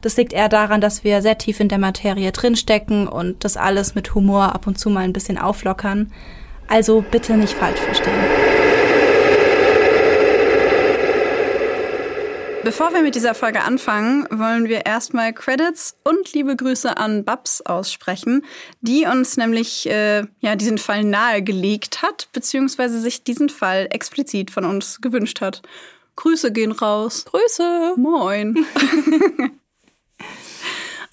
Das liegt eher daran, dass wir sehr tief in der Materie drinstecken und das alles mit Humor ab und zu mal ein bisschen auflockern. Also bitte nicht falsch verstehen. Bevor wir mit dieser Folge anfangen, wollen wir erstmal Credits und liebe Grüße an Babs aussprechen, die uns nämlich äh, ja diesen Fall nahegelegt hat, beziehungsweise sich diesen Fall explizit von uns gewünscht hat. Grüße gehen raus. Grüße. Moin.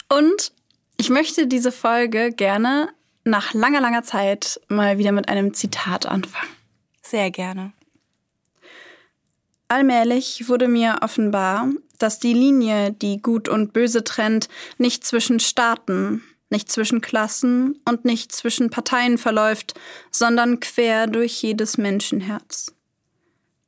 Und ich möchte diese Folge gerne nach langer, langer Zeit mal wieder mit einem Zitat anfangen. Sehr gerne. Allmählich wurde mir offenbar, dass die Linie, die Gut und Böse trennt, nicht zwischen Staaten, nicht zwischen Klassen und nicht zwischen Parteien verläuft, sondern quer durch jedes Menschenherz.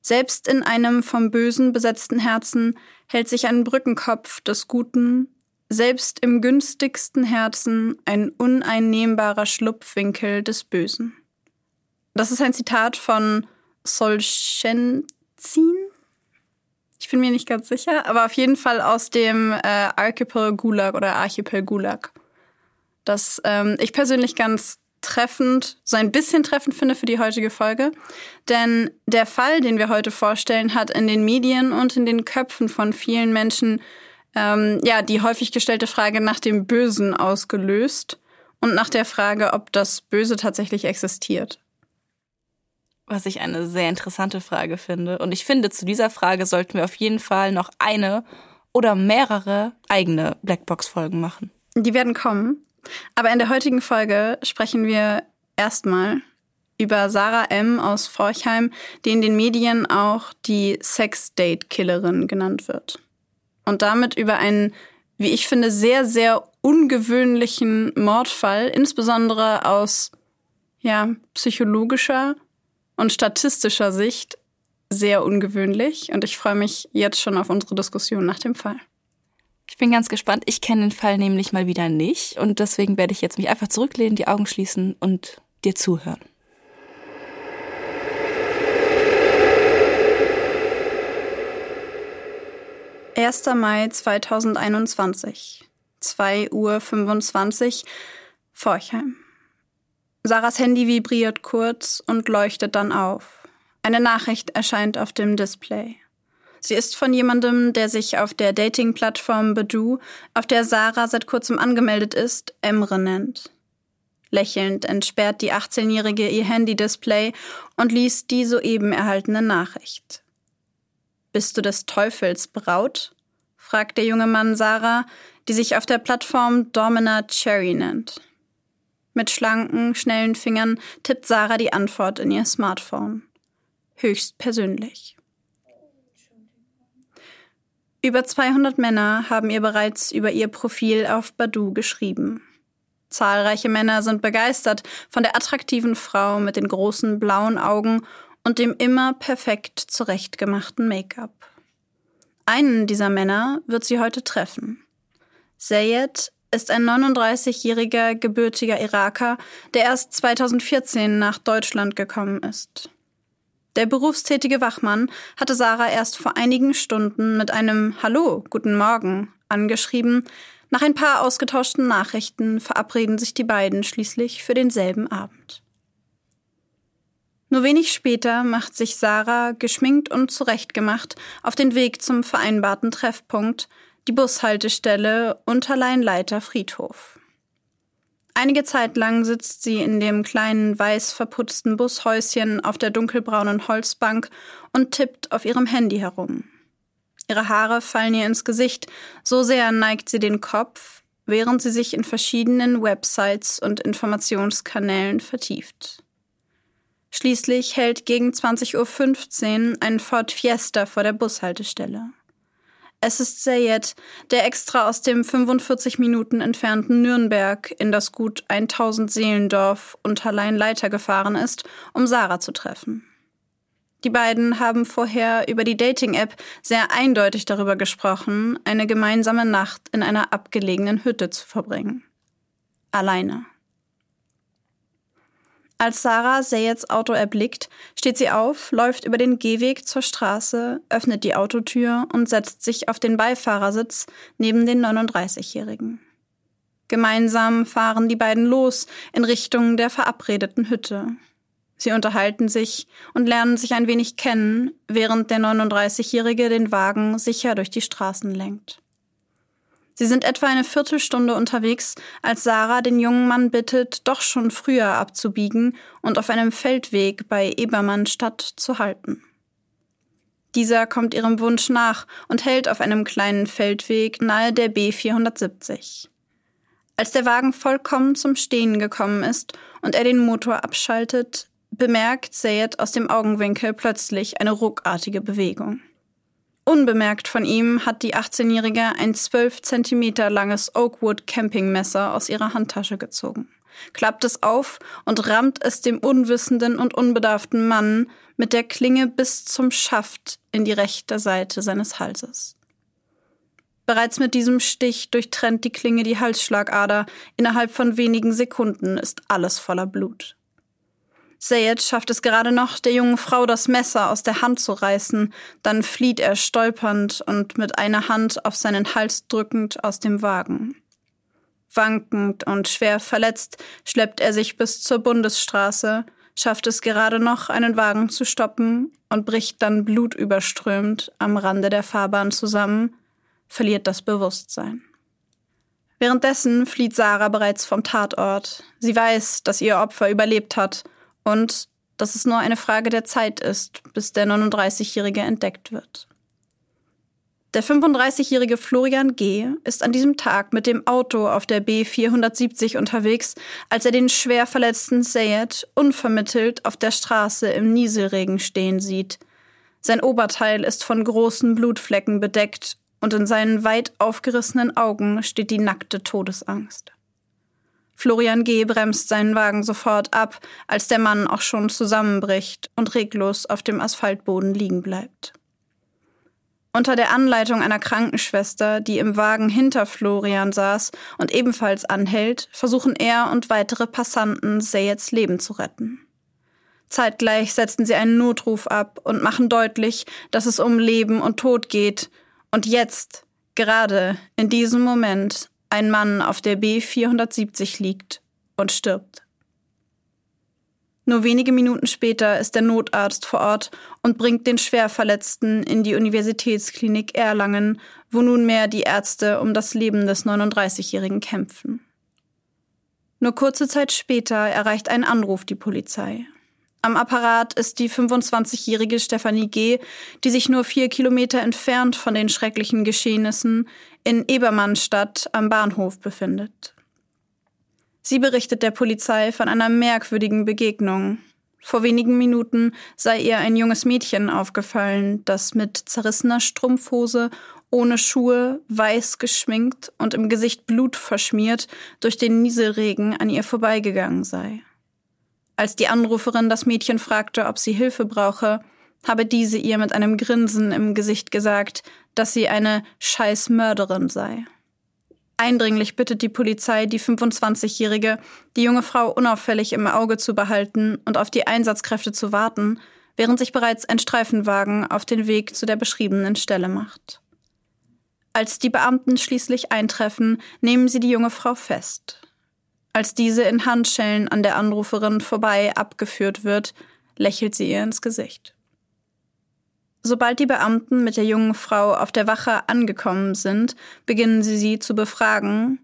Selbst in einem vom Bösen besetzten Herzen hält sich ein Brückenkopf des Guten selbst im günstigsten Herzen ein uneinnehmbarer Schlupfwinkel des Bösen. Das ist ein Zitat von Solzhenitsyn. Ich bin mir nicht ganz sicher, aber auf jeden Fall aus dem äh, Archipel Gulag oder Archipel Gulag. Das ähm, ich persönlich ganz treffend, so ein bisschen treffend finde für die heutige Folge. Denn der Fall, den wir heute vorstellen, hat in den Medien und in den Köpfen von vielen Menschen ähm, ja, die häufig gestellte Frage nach dem Bösen ausgelöst und nach der Frage, ob das Böse tatsächlich existiert. Was ich eine sehr interessante Frage finde. Und ich finde, zu dieser Frage sollten wir auf jeden Fall noch eine oder mehrere eigene Blackbox-Folgen machen. Die werden kommen. Aber in der heutigen Folge sprechen wir erstmal über Sarah M. aus Forchheim, die in den Medien auch die Sex-Date-Killerin genannt wird und damit über einen, wie ich finde, sehr, sehr ungewöhnlichen Mordfall, insbesondere aus ja, psychologischer und statistischer Sicht sehr ungewöhnlich. Und ich freue mich jetzt schon auf unsere Diskussion nach dem Fall. Ich bin ganz gespannt. Ich kenne den Fall nämlich mal wieder nicht. Und deswegen werde ich jetzt mich einfach zurücklehnen, die Augen schließen und dir zuhören. 1. Mai 2021, 2.25 Uhr, Forchheim. Sarahs Handy vibriert kurz und leuchtet dann auf. Eine Nachricht erscheint auf dem Display. Sie ist von jemandem, der sich auf der Dating-Plattform Badoo, auf der Sarah seit kurzem angemeldet ist, Emre nennt. Lächelnd entsperrt die 18-Jährige ihr Handy-Display und liest die soeben erhaltene Nachricht. Bist du des Teufels Braut? fragt der junge Mann Sarah, die sich auf der Plattform Domina Cherry nennt. Mit schlanken, schnellen Fingern tippt Sarah die Antwort in ihr Smartphone. Höchst persönlich. Über 200 Männer haben ihr bereits über ihr Profil auf Badu geschrieben. Zahlreiche Männer sind begeistert von der attraktiven Frau mit den großen blauen Augen und dem immer perfekt zurechtgemachten Make-up. Einen dieser Männer wird sie heute treffen. Sayed ist ein 39-jähriger gebürtiger Iraker, der erst 2014 nach Deutschland gekommen ist. Der berufstätige Wachmann hatte Sarah erst vor einigen Stunden mit einem Hallo, guten Morgen angeschrieben. Nach ein paar ausgetauschten Nachrichten verabreden sich die beiden schließlich für denselben Abend. Nur wenig später macht sich Sarah, geschminkt und zurechtgemacht, auf den Weg zum vereinbarten Treffpunkt, die Bushaltestelle Unterleinleiter Friedhof. Einige Zeit lang sitzt sie in dem kleinen weiß verputzten Bushäuschen auf der dunkelbraunen Holzbank und tippt auf ihrem Handy herum. Ihre Haare fallen ihr ins Gesicht, so sehr neigt sie den Kopf, während sie sich in verschiedenen Websites und Informationskanälen vertieft. Schließlich hält gegen 20.15 Uhr ein Ford Fiesta vor der Bushaltestelle. Es ist Sayed, der extra aus dem 45 Minuten entfernten Nürnberg in das gut 1000 Seelendorf unter Leinleiter gefahren ist, um Sarah zu treffen. Die beiden haben vorher über die Dating-App sehr eindeutig darüber gesprochen, eine gemeinsame Nacht in einer abgelegenen Hütte zu verbringen. Alleine. Als Sarah Sayeds Auto erblickt, steht sie auf, läuft über den Gehweg zur Straße, öffnet die Autotür und setzt sich auf den Beifahrersitz neben den 39-Jährigen. Gemeinsam fahren die beiden los in Richtung der verabredeten Hütte. Sie unterhalten sich und lernen sich ein wenig kennen, während der 39-Jährige den Wagen sicher durch die Straßen lenkt. Sie sind etwa eine Viertelstunde unterwegs, als Sarah den jungen Mann bittet, doch schon früher abzubiegen und auf einem Feldweg bei Ebermannstadt zu halten. Dieser kommt ihrem Wunsch nach und hält auf einem kleinen Feldweg nahe der B470. Als der Wagen vollkommen zum Stehen gekommen ist und er den Motor abschaltet, bemerkt Sayed aus dem Augenwinkel plötzlich eine ruckartige Bewegung. Unbemerkt von ihm hat die 18-Jährige ein 12 Zentimeter langes Oakwood Campingmesser aus ihrer Handtasche gezogen, klappt es auf und rammt es dem unwissenden und unbedarften Mann mit der Klinge bis zum Schaft in die rechte Seite seines Halses. Bereits mit diesem Stich durchtrennt die Klinge die Halsschlagader. Innerhalb von wenigen Sekunden ist alles voller Blut. Sayed schafft es gerade noch, der jungen Frau das Messer aus der Hand zu reißen, dann flieht er stolpernd und mit einer Hand auf seinen Hals drückend aus dem Wagen. Wankend und schwer verletzt schleppt er sich bis zur Bundesstraße, schafft es gerade noch, einen Wagen zu stoppen und bricht dann blutüberströmt am Rande der Fahrbahn zusammen, verliert das Bewusstsein. Währenddessen flieht Sarah bereits vom Tatort. Sie weiß, dass ihr Opfer überlebt hat und dass es nur eine Frage der Zeit ist, bis der 39-Jährige entdeckt wird. Der 35-jährige Florian G. ist an diesem Tag mit dem Auto auf der B470 unterwegs, als er den schwer verletzten Sayed unvermittelt auf der Straße im Nieselregen stehen sieht. Sein Oberteil ist von großen Blutflecken bedeckt und in seinen weit aufgerissenen Augen steht die nackte Todesangst. Florian G. bremst seinen Wagen sofort ab, als der Mann auch schon zusammenbricht und reglos auf dem Asphaltboden liegen bleibt. Unter der Anleitung einer Krankenschwester, die im Wagen hinter Florian saß und ebenfalls anhält, versuchen er und weitere Passanten Sayeds Leben zu retten. Zeitgleich setzen sie einen Notruf ab und machen deutlich, dass es um Leben und Tod geht. Und jetzt, gerade in diesem Moment, ein Mann auf der B470 liegt und stirbt. Nur wenige Minuten später ist der Notarzt vor Ort und bringt den Schwerverletzten in die Universitätsklinik Erlangen, wo nunmehr die Ärzte um das Leben des 39-Jährigen kämpfen. Nur kurze Zeit später erreicht ein Anruf die Polizei. Am Apparat ist die 25-jährige Stefanie G., die sich nur vier Kilometer entfernt von den schrecklichen Geschehnissen in Ebermannstadt am Bahnhof befindet. Sie berichtet der Polizei von einer merkwürdigen Begegnung. Vor wenigen Minuten sei ihr ein junges Mädchen aufgefallen, das mit zerrissener Strumpfhose, ohne Schuhe, weiß geschminkt und im Gesicht Blut verschmiert durch den Nieselregen an ihr vorbeigegangen sei. Als die Anruferin das Mädchen fragte, ob sie Hilfe brauche, habe diese ihr mit einem Grinsen im Gesicht gesagt, dass sie eine Scheißmörderin sei. Eindringlich bittet die Polizei die 25-Jährige, die junge Frau unauffällig im Auge zu behalten und auf die Einsatzkräfte zu warten, während sich bereits ein Streifenwagen auf den Weg zu der beschriebenen Stelle macht. Als die Beamten schließlich eintreffen, nehmen sie die junge Frau fest. Als diese in Handschellen an der Anruferin vorbei abgeführt wird, lächelt sie ihr ins Gesicht. Sobald die Beamten mit der jungen Frau auf der Wache angekommen sind, beginnen sie sie zu befragen,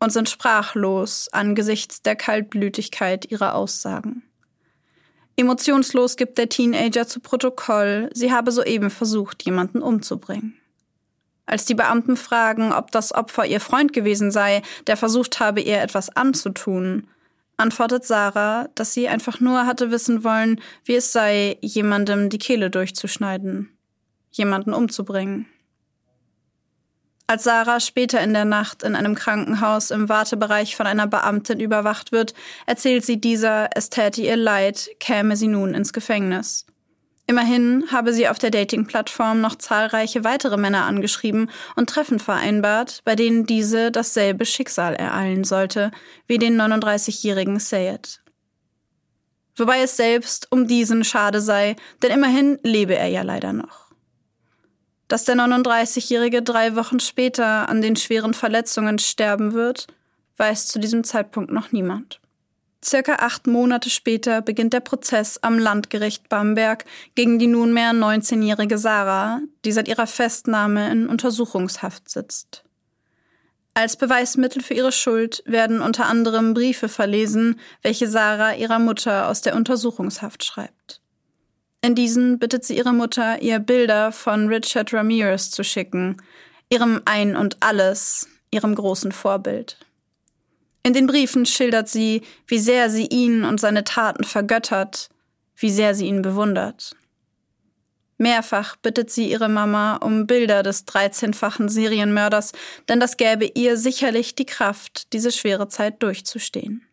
und sind sprachlos angesichts der Kaltblütigkeit ihrer Aussagen. Emotionslos gibt der Teenager zu Protokoll, sie habe soeben versucht, jemanden umzubringen. Als die Beamten fragen, ob das Opfer ihr Freund gewesen sei, der versucht habe, ihr etwas anzutun, antwortet Sarah, dass sie einfach nur hatte wissen wollen, wie es sei, jemandem die Kehle durchzuschneiden, jemanden umzubringen. Als Sarah später in der Nacht in einem Krankenhaus im Wartebereich von einer Beamtin überwacht wird, erzählt sie dieser, es täte ihr leid, käme sie nun ins Gefängnis. Immerhin habe sie auf der Dating-Plattform noch zahlreiche weitere Männer angeschrieben und Treffen vereinbart, bei denen diese dasselbe Schicksal ereilen sollte wie den 39-jährigen Sayed. Wobei es selbst um diesen schade sei, denn immerhin lebe er ja leider noch. Dass der 39-Jährige drei Wochen später an den schweren Verletzungen sterben wird, weiß zu diesem Zeitpunkt noch niemand. Circa acht Monate später beginnt der Prozess am Landgericht Bamberg gegen die nunmehr 19-jährige Sarah, die seit ihrer Festnahme in Untersuchungshaft sitzt. Als Beweismittel für ihre Schuld werden unter anderem Briefe verlesen, welche Sarah ihrer Mutter aus der Untersuchungshaft schreibt. In diesen bittet sie ihre Mutter, ihr Bilder von Richard Ramirez zu schicken, ihrem Ein und Alles, ihrem großen Vorbild. In den Briefen schildert sie, wie sehr sie ihn und seine Taten vergöttert, wie sehr sie ihn bewundert. Mehrfach bittet sie ihre Mama um Bilder des 13-fachen Serienmörders, denn das gäbe ihr sicherlich die Kraft, diese schwere Zeit durchzustehen.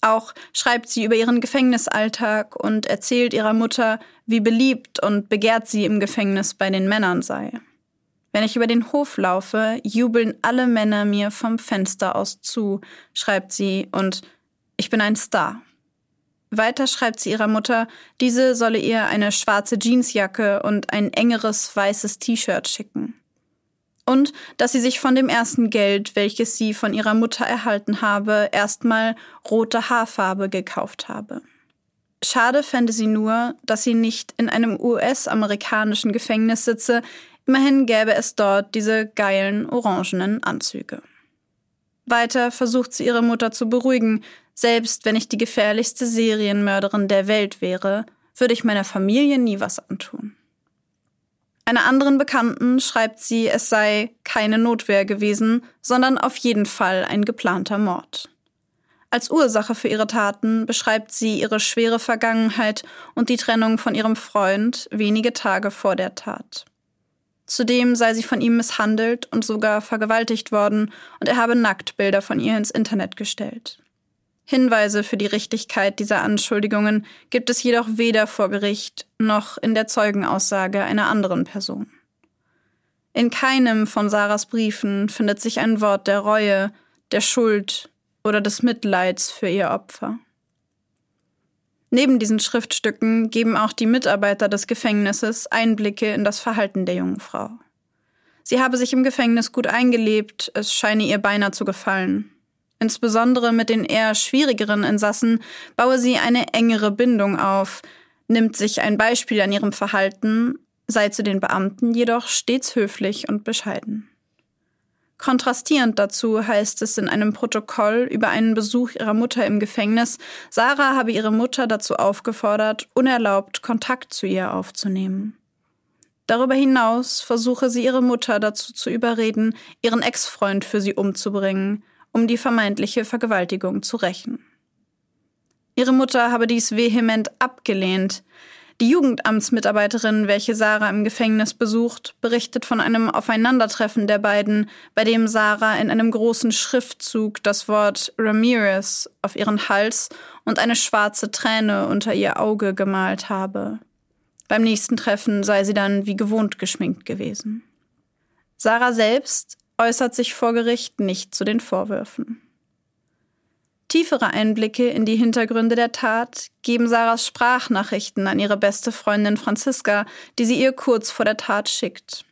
Auch schreibt sie über ihren Gefängnisalltag und erzählt ihrer Mutter, wie beliebt und begehrt sie im Gefängnis bei den Männern sei. Wenn ich über den Hof laufe, jubeln alle Männer mir vom Fenster aus zu, schreibt sie, und ich bin ein Star. Weiter schreibt sie ihrer Mutter, diese solle ihr eine schwarze Jeansjacke und ein engeres weißes T-Shirt schicken und dass sie sich von dem ersten Geld, welches sie von ihrer Mutter erhalten habe, erstmal rote Haarfarbe gekauft habe. Schade fände sie nur, dass sie nicht in einem US-amerikanischen Gefängnis sitze, immerhin gäbe es dort diese geilen orangenen Anzüge. Weiter versucht sie ihre Mutter zu beruhigen, selbst wenn ich die gefährlichste Serienmörderin der Welt wäre, würde ich meiner Familie nie was antun. Einer anderen Bekannten schreibt sie, es sei keine Notwehr gewesen, sondern auf jeden Fall ein geplanter Mord. Als Ursache für ihre Taten beschreibt sie ihre schwere Vergangenheit und die Trennung von ihrem Freund wenige Tage vor der Tat. Zudem sei sie von ihm misshandelt und sogar vergewaltigt worden, und er habe Nacktbilder von ihr ins Internet gestellt. Hinweise für die Richtigkeit dieser Anschuldigungen gibt es jedoch weder vor Gericht noch in der Zeugenaussage einer anderen Person. In keinem von Sarahs Briefen findet sich ein Wort der Reue, der Schuld oder des Mitleids für ihr Opfer. Neben diesen Schriftstücken geben auch die Mitarbeiter des Gefängnisses Einblicke in das Verhalten der jungen Frau. Sie habe sich im Gefängnis gut eingelebt, es scheine ihr beinahe zu gefallen. Insbesondere mit den eher schwierigeren Insassen baue sie eine engere Bindung auf, nimmt sich ein Beispiel an ihrem Verhalten, sei zu den Beamten jedoch stets höflich und bescheiden. Kontrastierend dazu heißt es in einem Protokoll über einen Besuch ihrer Mutter im Gefängnis, Sarah habe ihre Mutter dazu aufgefordert, unerlaubt Kontakt zu ihr aufzunehmen. Darüber hinaus versuche sie ihre Mutter dazu zu überreden, ihren Ex-Freund für sie umzubringen, um die vermeintliche Vergewaltigung zu rächen. Ihre Mutter habe dies vehement abgelehnt. Die Jugendamtsmitarbeiterin, welche Sarah im Gefängnis besucht, berichtet von einem Aufeinandertreffen der beiden, bei dem Sarah in einem großen Schriftzug das Wort Ramirez auf ihren Hals und eine schwarze Träne unter ihr Auge gemalt habe. Beim nächsten Treffen sei sie dann wie gewohnt geschminkt gewesen. Sarah selbst äußert sich vor Gericht nicht zu den Vorwürfen. Tiefere Einblicke in die Hintergründe der Tat geben Sarahs Sprachnachrichten an ihre beste Freundin Franziska, die sie ihr kurz vor der Tat schickt.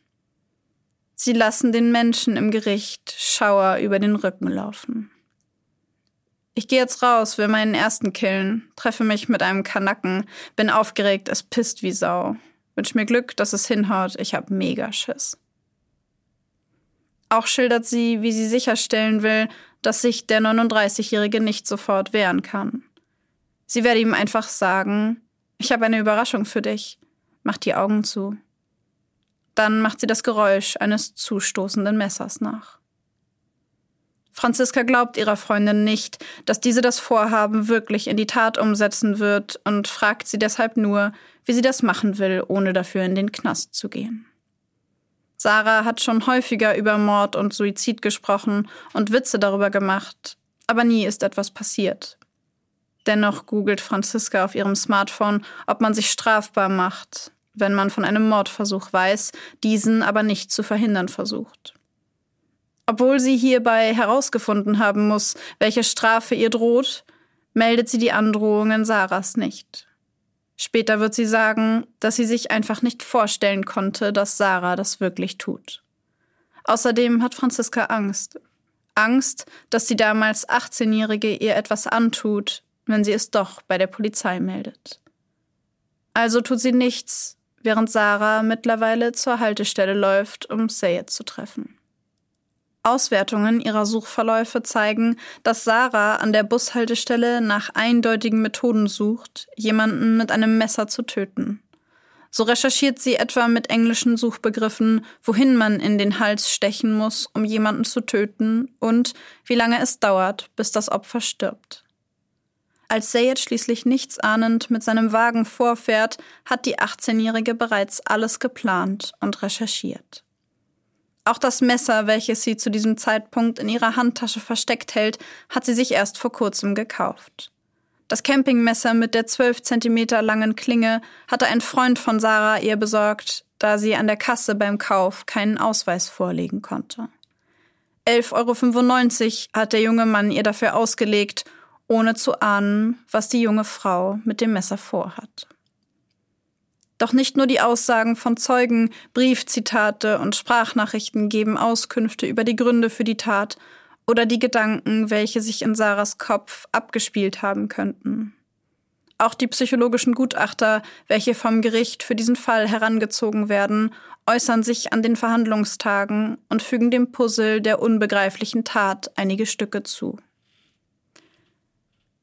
Sie lassen den Menschen im Gericht Schauer über den Rücken laufen. Ich gehe jetzt raus, will meinen ersten killen, treffe mich mit einem Kanacken, bin aufgeregt, es pisst wie Sau. Wünsch mir Glück, dass es hinhaut, ich hab mega Schiss. Auch schildert sie, wie sie sicherstellen will, dass sich der 39-Jährige nicht sofort wehren kann. Sie werde ihm einfach sagen, ich habe eine Überraschung für dich. Mach die Augen zu. Dann macht sie das Geräusch eines zustoßenden Messers nach. Franziska glaubt ihrer Freundin nicht, dass diese das Vorhaben wirklich in die Tat umsetzen wird und fragt sie deshalb nur, wie sie das machen will, ohne dafür in den Knast zu gehen. Sarah hat schon häufiger über Mord und Suizid gesprochen und Witze darüber gemacht, aber nie ist etwas passiert. Dennoch googelt Franziska auf ihrem Smartphone, ob man sich strafbar macht, wenn man von einem Mordversuch weiß, diesen aber nicht zu verhindern versucht. Obwohl sie hierbei herausgefunden haben muss, welche Strafe ihr droht, meldet sie die Androhungen Sarahs nicht. Später wird sie sagen, dass sie sich einfach nicht vorstellen konnte, dass Sarah das wirklich tut. Außerdem hat Franziska Angst. Angst, dass die damals 18-Jährige ihr etwas antut, wenn sie es doch bei der Polizei meldet. Also tut sie nichts, während Sarah mittlerweile zur Haltestelle läuft, um Sayed zu treffen. Auswertungen ihrer Suchverläufe zeigen, dass Sarah an der Bushaltestelle nach eindeutigen Methoden sucht, jemanden mit einem Messer zu töten. So recherchiert sie etwa mit englischen Suchbegriffen, wohin man in den Hals stechen muss, um jemanden zu töten und wie lange es dauert, bis das Opfer stirbt. Als Sayed schließlich nichts ahnend mit seinem Wagen vorfährt, hat die 18-Jährige bereits alles geplant und recherchiert. Auch das Messer, welches sie zu diesem Zeitpunkt in ihrer Handtasche versteckt hält, hat sie sich erst vor kurzem gekauft. Das Campingmesser mit der 12 Zentimeter langen Klinge hatte ein Freund von Sarah ihr besorgt, da sie an der Kasse beim Kauf keinen Ausweis vorlegen konnte. 11,95 Euro hat der junge Mann ihr dafür ausgelegt ohne zu ahnen, was die junge Frau mit dem Messer vorhat. Doch nicht nur die Aussagen von Zeugen, Briefzitate und Sprachnachrichten geben Auskünfte über die Gründe für die Tat oder die Gedanken, welche sich in Sarahs Kopf abgespielt haben könnten. Auch die psychologischen Gutachter, welche vom Gericht für diesen Fall herangezogen werden, äußern sich an den Verhandlungstagen und fügen dem Puzzle der unbegreiflichen Tat einige Stücke zu.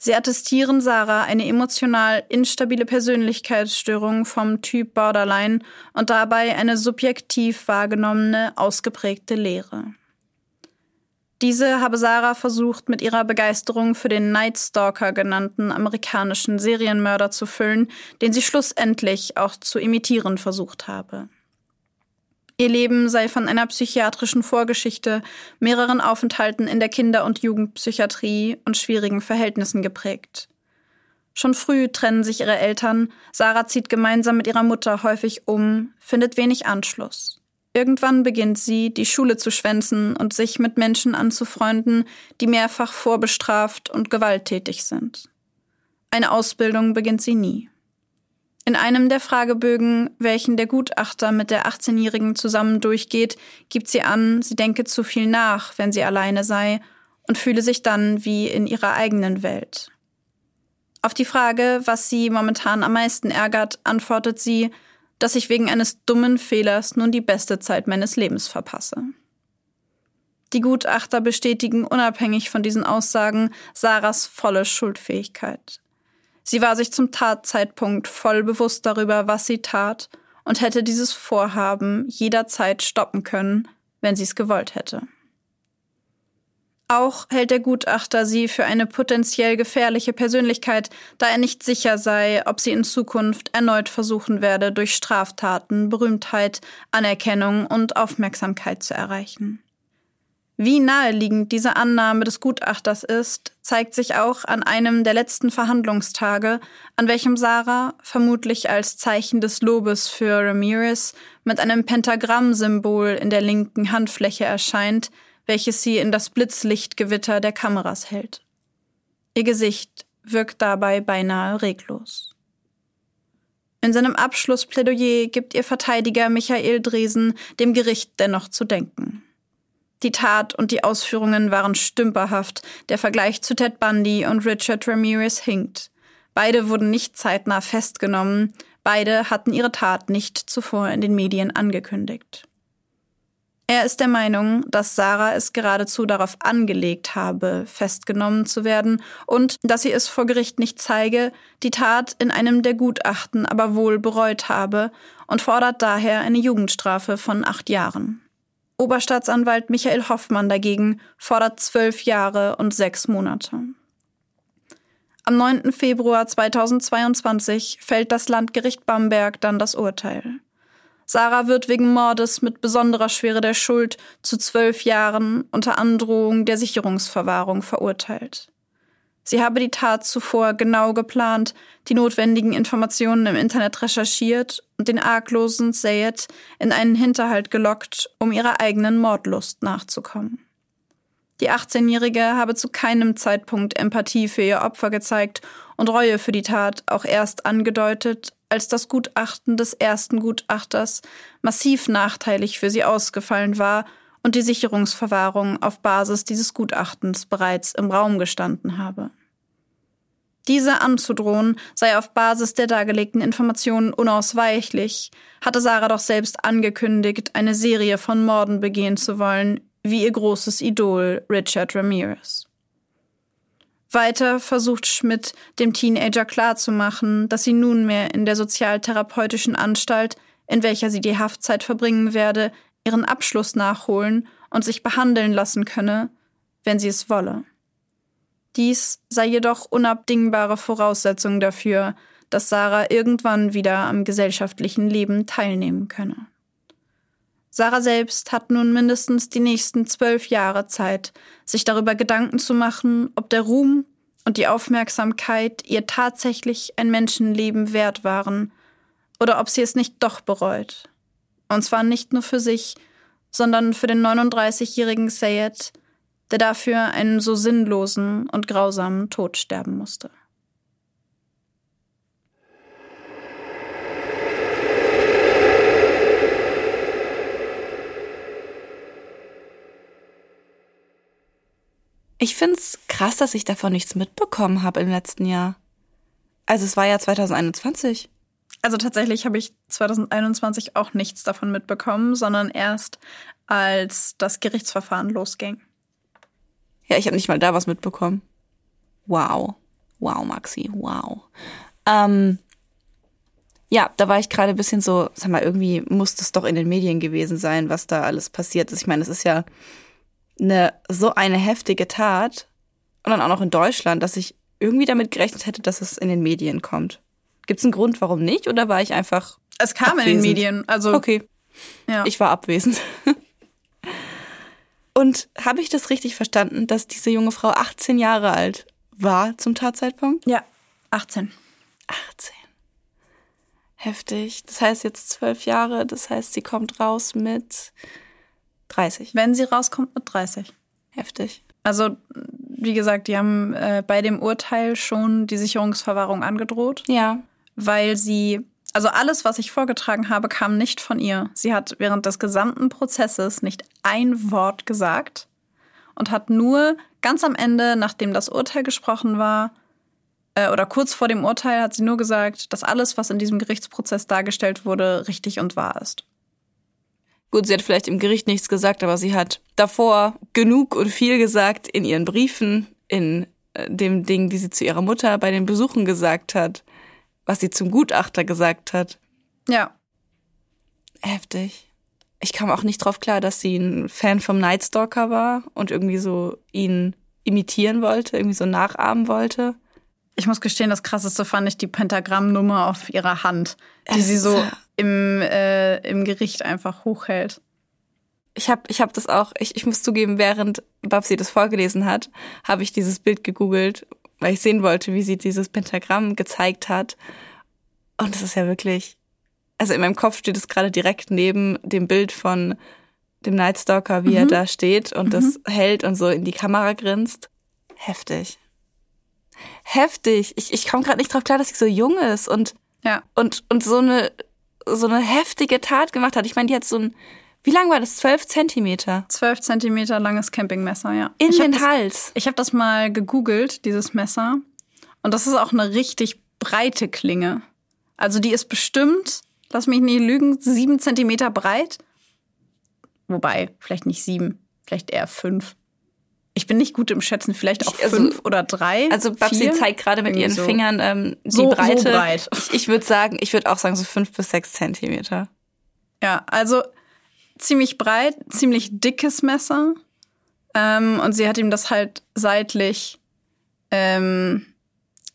Sie attestieren Sarah eine emotional instabile Persönlichkeitsstörung vom Typ Borderline und dabei eine subjektiv wahrgenommene, ausgeprägte Leere. Diese habe Sarah versucht, mit ihrer Begeisterung für den Night Stalker genannten amerikanischen Serienmörder zu füllen, den sie schlussendlich auch zu imitieren versucht habe. Ihr Leben sei von einer psychiatrischen Vorgeschichte, mehreren Aufenthalten in der Kinder- und Jugendpsychiatrie und schwierigen Verhältnissen geprägt. Schon früh trennen sich ihre Eltern, Sarah zieht gemeinsam mit ihrer Mutter häufig um, findet wenig Anschluss. Irgendwann beginnt sie, die Schule zu schwänzen und sich mit Menschen anzufreunden, die mehrfach vorbestraft und gewalttätig sind. Eine Ausbildung beginnt sie nie. In einem der Fragebögen, welchen der Gutachter mit der 18-Jährigen zusammen durchgeht, gibt sie an, sie denke zu viel nach, wenn sie alleine sei, und fühle sich dann wie in ihrer eigenen Welt. Auf die Frage, was sie momentan am meisten ärgert, antwortet sie, dass ich wegen eines dummen Fehlers nun die beste Zeit meines Lebens verpasse. Die Gutachter bestätigen unabhängig von diesen Aussagen Sarahs volle Schuldfähigkeit. Sie war sich zum Tatzeitpunkt voll bewusst darüber, was sie tat und hätte dieses Vorhaben jederzeit stoppen können, wenn sie es gewollt hätte. Auch hält der Gutachter sie für eine potenziell gefährliche Persönlichkeit, da er nicht sicher sei, ob sie in Zukunft erneut versuchen werde, durch Straftaten Berühmtheit, Anerkennung und Aufmerksamkeit zu erreichen. Wie naheliegend diese Annahme des Gutachters ist, zeigt sich auch an einem der letzten Verhandlungstage, an welchem Sarah, vermutlich als Zeichen des Lobes für Ramirez, mit einem Pentagramm-Symbol in der linken Handfläche erscheint, welches sie in das Blitzlichtgewitter der Kameras hält. Ihr Gesicht wirkt dabei beinahe reglos. In seinem Abschlussplädoyer gibt ihr Verteidiger Michael Dresen dem Gericht dennoch zu denken. Die Tat und die Ausführungen waren stümperhaft. Der Vergleich zu Ted Bundy und Richard Ramirez hinkt. Beide wurden nicht zeitnah festgenommen. Beide hatten ihre Tat nicht zuvor in den Medien angekündigt. Er ist der Meinung, dass Sarah es geradezu darauf angelegt habe, festgenommen zu werden und dass sie es vor Gericht nicht zeige, die Tat in einem der Gutachten aber wohl bereut habe und fordert daher eine Jugendstrafe von acht Jahren. Oberstaatsanwalt Michael Hoffmann dagegen fordert zwölf Jahre und sechs Monate. Am 9. Februar 2022 fällt das Landgericht Bamberg dann das Urteil. Sarah wird wegen Mordes mit besonderer Schwere der Schuld zu zwölf Jahren unter Androhung der Sicherungsverwahrung verurteilt. Sie habe die Tat zuvor genau geplant, die notwendigen Informationen im Internet recherchiert und den arglosen Sayed in einen Hinterhalt gelockt, um ihrer eigenen Mordlust nachzukommen. Die 18-Jährige habe zu keinem Zeitpunkt Empathie für ihr Opfer gezeigt und Reue für die Tat auch erst angedeutet, als das Gutachten des ersten Gutachters massiv nachteilig für sie ausgefallen war und die Sicherungsverwahrung auf Basis dieses Gutachtens bereits im Raum gestanden habe. Diese anzudrohen sei auf Basis der dargelegten Informationen unausweichlich, hatte Sarah doch selbst angekündigt, eine Serie von Morden begehen zu wollen, wie ihr großes Idol Richard Ramirez. Weiter versucht Schmidt dem Teenager klarzumachen, dass sie nunmehr in der sozialtherapeutischen Anstalt, in welcher sie die Haftzeit verbringen werde, ihren Abschluss nachholen und sich behandeln lassen könne, wenn sie es wolle. Dies sei jedoch unabdingbare Voraussetzung dafür, dass Sarah irgendwann wieder am gesellschaftlichen Leben teilnehmen könne. Sarah selbst hat nun mindestens die nächsten zwölf Jahre Zeit, sich darüber Gedanken zu machen, ob der Ruhm und die Aufmerksamkeit ihr tatsächlich ein Menschenleben wert waren oder ob sie es nicht doch bereut. Und zwar nicht nur für sich, sondern für den 39-jährigen Sayed, der dafür einen so sinnlosen und grausamen Tod sterben musste. Ich finde es krass, dass ich davon nichts mitbekommen habe im letzten Jahr. Also es war ja 2021. Also tatsächlich habe ich 2021 auch nichts davon mitbekommen, sondern erst als das Gerichtsverfahren losging. Ja, ich habe nicht mal da was mitbekommen. Wow. Wow, Maxi, wow. Ähm, ja, da war ich gerade ein bisschen so, sag mal, irgendwie muss das doch in den Medien gewesen sein, was da alles passiert ist. Ich meine, es ist ja eine so eine heftige Tat und dann auch noch in Deutschland, dass ich irgendwie damit gerechnet hätte, dass es in den Medien kommt. Gibt es einen Grund, warum nicht? Oder war ich einfach. Es kam abwesend? in den Medien. Also okay. Ja. Ich war abwesend. und habe ich das richtig verstanden, dass diese junge Frau 18 Jahre alt war zum Tatzeitpunkt? Ja, 18. 18. Heftig. Das heißt jetzt zwölf Jahre. Das heißt, sie kommt raus mit 30. Wenn sie rauskommt mit 30. Heftig. Also, wie gesagt, die haben äh, bei dem Urteil schon die Sicherungsverwahrung angedroht. Ja. Weil sie, also alles, was ich vorgetragen habe, kam nicht von ihr. Sie hat während des gesamten Prozesses nicht ein Wort gesagt und hat nur ganz am Ende, nachdem das Urteil gesprochen war, äh, oder kurz vor dem Urteil, hat sie nur gesagt, dass alles, was in diesem Gerichtsprozess dargestellt wurde, richtig und wahr ist. Gut, sie hat vielleicht im Gericht nichts gesagt, aber sie hat davor genug und viel gesagt in ihren Briefen, in äh, dem Ding, die sie zu ihrer Mutter bei den Besuchen gesagt hat, was sie zum Gutachter gesagt hat. Ja. Heftig. Ich kam auch nicht drauf klar, dass sie ein Fan vom Nightstalker war und irgendwie so ihn imitieren wollte, irgendwie so nachahmen wollte. Ich muss gestehen, das krasseste fand ich die Pentagrammnummer auf ihrer Hand, die es sie so im, äh, im Gericht einfach hochhält. Ich habe ich hab das auch, ich, ich muss zugeben, während Babsi das vorgelesen hat, habe ich dieses Bild gegoogelt, weil ich sehen wollte, wie sie dieses Pentagramm gezeigt hat. Und es ist ja wirklich, also in meinem Kopf steht es gerade direkt neben dem Bild von dem Nightstalker, wie mhm. er da steht und mhm. das hält und so in die Kamera grinst. Heftig heftig. Ich, ich komme gerade nicht drauf klar, dass sie so jung ist und, ja. und, und so eine, so eine heftige Tat gemacht hat. Ich meine, die hat so ein, wie lang war das? Zwölf Zentimeter? Zwölf Zentimeter langes Campingmesser, ja. In ich den das, Hals. Ich habe das mal gegoogelt, dieses Messer. Und das ist auch eine richtig breite Klinge. Also die ist bestimmt, lass mich nicht lügen, sieben Zentimeter breit. Wobei, vielleicht nicht sieben, vielleicht eher fünf. Ich bin nicht gut im Schätzen, vielleicht auch Ich- also- fünf oder drei. Also Babsi zeigt gerade mit ihren so. Fingern ähm, die So- so Breite. breit. Ich, ich würde sagen, ich würde auch sagen so fünf bis sechs Zentimeter. Ja, also ziemlich breit, ziemlich dickes Messer. Ähm, und sie hat ihm das halt seitlich ähm,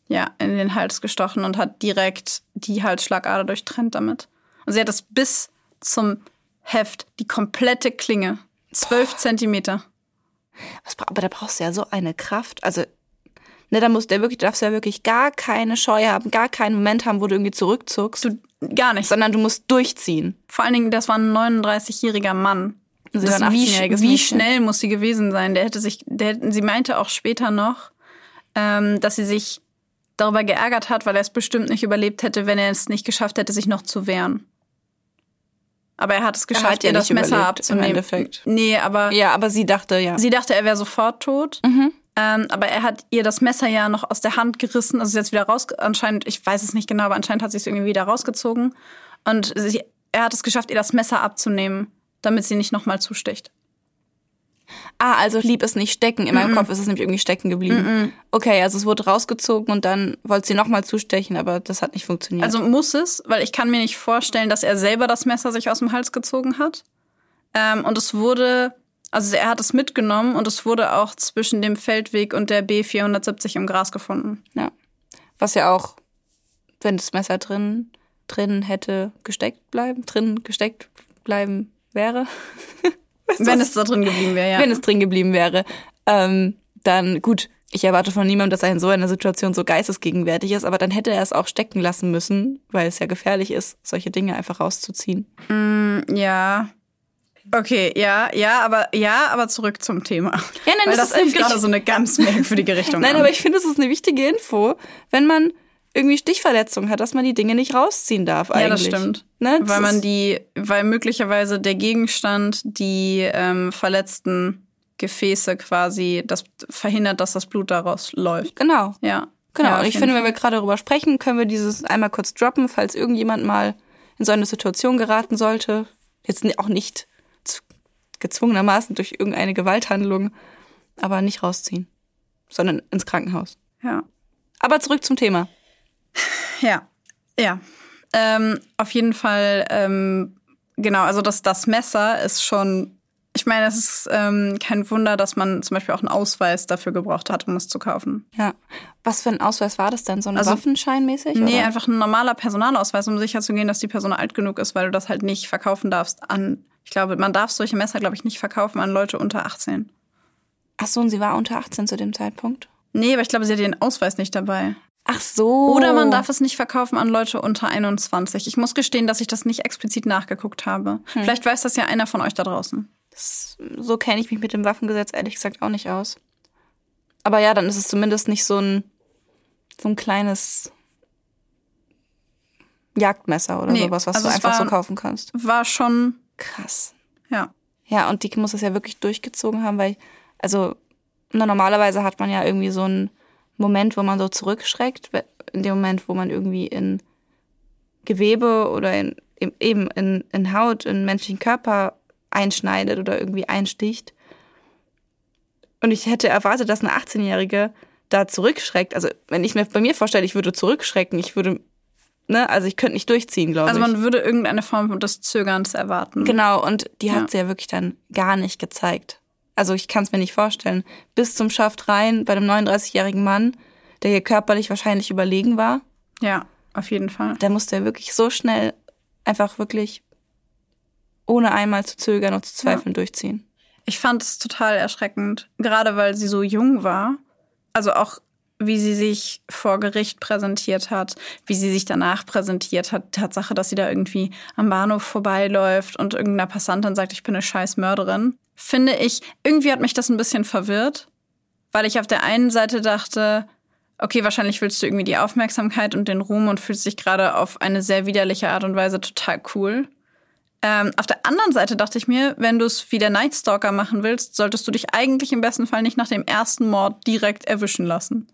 ja, in den Hals gestochen und hat direkt die Halsschlagader durchtrennt damit. Und sie hat das bis zum Heft, die komplette Klinge, zwölf Zentimeter. Was, aber da brauchst du ja so eine Kraft. Also, ne, da musst du ja wirklich, darfst du ja wirklich gar keine Scheu haben, gar keinen Moment haben, wo du irgendwie zurückzuckst, Du, gar nicht. sondern du musst durchziehen. Vor allen Dingen, das war ein 39-jähriger Mann. Sie Das, war ein wie, 18-jähriges wie Mädchen. schnell muss sie gewesen sein? Der hätte sich, der, sie meinte auch später noch, ähm, dass sie sich darüber geärgert hat, weil er es bestimmt nicht überlebt hätte, wenn er es nicht geschafft hätte, sich noch zu wehren. Aber er hat es geschafft, hat ihr das Messer überlebt, im abzunehmen. Endeffekt. Nee, aber Ja, aber sie dachte, ja. sie dachte, er wäre sofort tot. Mhm. Ähm, aber er hat ihr das Messer ja noch aus der Hand gerissen. Also hat es wieder raus, anscheinend, ich weiß es nicht genau, aber anscheinend hat sie es irgendwie wieder rausgezogen. Und sie, er hat es geschafft, ihr das Messer abzunehmen, damit sie nicht nochmal zusticht. Ah, also blieb es nicht stecken. In meinem Kopf ist es nämlich irgendwie stecken geblieben. Okay, also es wurde rausgezogen und dann wollte sie nochmal zustechen, aber das hat nicht funktioniert. Also muss es, weil ich kann mir nicht vorstellen, dass er selber das Messer sich aus dem Hals gezogen hat. Ähm, und es wurde, also er hat es mitgenommen und es wurde auch zwischen dem Feldweg und der B470 im Gras gefunden. ja. Was ja auch, wenn das Messer drin, drin hätte gesteckt bleiben, drin gesteckt bleiben wäre. Wenn es da drin geblieben wäre, ja. wenn es drin geblieben wäre, ähm, dann gut. Ich erwarte von niemandem, dass er in so einer Situation so geistesgegenwärtig ist, aber dann hätte er es auch stecken lassen müssen, weil es ja gefährlich ist, solche Dinge einfach rauszuziehen. Ja. Okay, ja, ja, aber ja, aber zurück zum Thema. Ja, nein, Weil das das, ist gerade so eine ganz merkwürdige Richtung. Nein, an. aber ich finde, es ist eine wichtige Info, wenn man irgendwie Stichverletzung hat, dass man die Dinge nicht rausziehen darf eigentlich. ja, das stimmt. Ne? Das Weil man die, weil möglicherweise der Gegenstand die ähm, verletzten Gefäße quasi das verhindert, dass das Blut daraus läuft. Genau. Ja. Genau, Ja, und ich finde, Fall. wenn wir gerade darüber sprechen, können wir dieses einmal kurz droppen, falls irgendjemand mal in so eine Situation geraten sollte. Jetzt auch nicht gezwungenermaßen durch irgendeine Gewalthandlung, aber nicht rausziehen, sondern ins Krankenhaus. Ja. Aber zurück zum Thema. Ja, ja. Ähm, auf jeden Fall, ähm, genau, also das, das Messer ist schon, ich meine, es ist ähm, kein Wunder, dass man zum Beispiel auch einen Ausweis dafür gebraucht hat, um es zu kaufen. Ja. Was für ein Ausweis war das denn? So ein Also- Waffenschein mäßig? Nee, oder? einfach ein normaler Personalausweis, um sicherzugehen, dass die Person alt genug ist, weil du das halt nicht verkaufen darfst an, ich glaube, man darf solche Messer, glaube ich, nicht verkaufen an Leute unter 18. Ach so, und sie war unter 18 zu dem Zeitpunkt? Nee, aber ich glaube, sie hat den Ausweis nicht dabei. Ach so. Oder man darf es nicht verkaufen an Leute unter 21. Ich muss gestehen, dass ich das nicht explizit nachgeguckt habe. Vielleicht weiß das ja einer von euch da draußen. Das, so kenne ich mich mit dem Waffengesetz ehrlich gesagt auch nicht aus. Aber ja, dann ist es zumindest nicht so ein, so ein kleines Jagdmesser oder Nee, sowas, was also du einfach so war- kaufen kannst. War schon, Krass. ja. Ja, und die muss es ja wirklich durchgezogen haben, weil, also, na, normalerweise hat man ja irgendwie so einen Moment, wo man so zurückschreckt, in dem Moment, wo man irgendwie in Gewebe oder in, eben in, in Haut, in menschlichen Körper einschneidet oder irgendwie einsticht. Und ich hätte erwartet, dass eine 18-Jährige da zurückschreckt. Also, wenn ich mir bei mir vorstelle, ich würde zurückschrecken, ich würde, ne, also ich könnte nicht durchziehen, glaube Also ich. man würde irgendeine Form des Zögerns erwarten. Genau, und die hat Ja. sie ja wirklich dann gar nicht gezeigt. Also ich kann es mir nicht vorstellen. Bis zum Schaft rein bei einem 39-jährigen Mann, der hier körperlich wahrscheinlich überlegen war, Ja, auf jeden Fall. da musste er wirklich so schnell einfach wirklich ohne einmal zu zögern und zu zweifeln durchziehen. Ich fand es total erschreckend, gerade weil sie so jung war. Also auch wie sie sich vor Gericht präsentiert hat, wie sie sich danach präsentiert hat. Tatsache, dass sie da irgendwie am Bahnhof vorbeiläuft und irgendeiner Passantin sagt, ich bin eine scheiß Mörderin. Finde ich, irgendwie hat mich das ein bisschen verwirrt, weil ich auf der einen Seite dachte, okay, wahrscheinlich willst du irgendwie die Aufmerksamkeit und den Ruhm und fühlst dich gerade auf eine sehr widerliche Art und Weise total cool. Ähm, auf der anderen Seite dachte ich mir, wenn du es wie der Night Stalker machen willst, solltest du dich eigentlich im besten Fall nicht nach dem ersten Mord direkt erwischen lassen.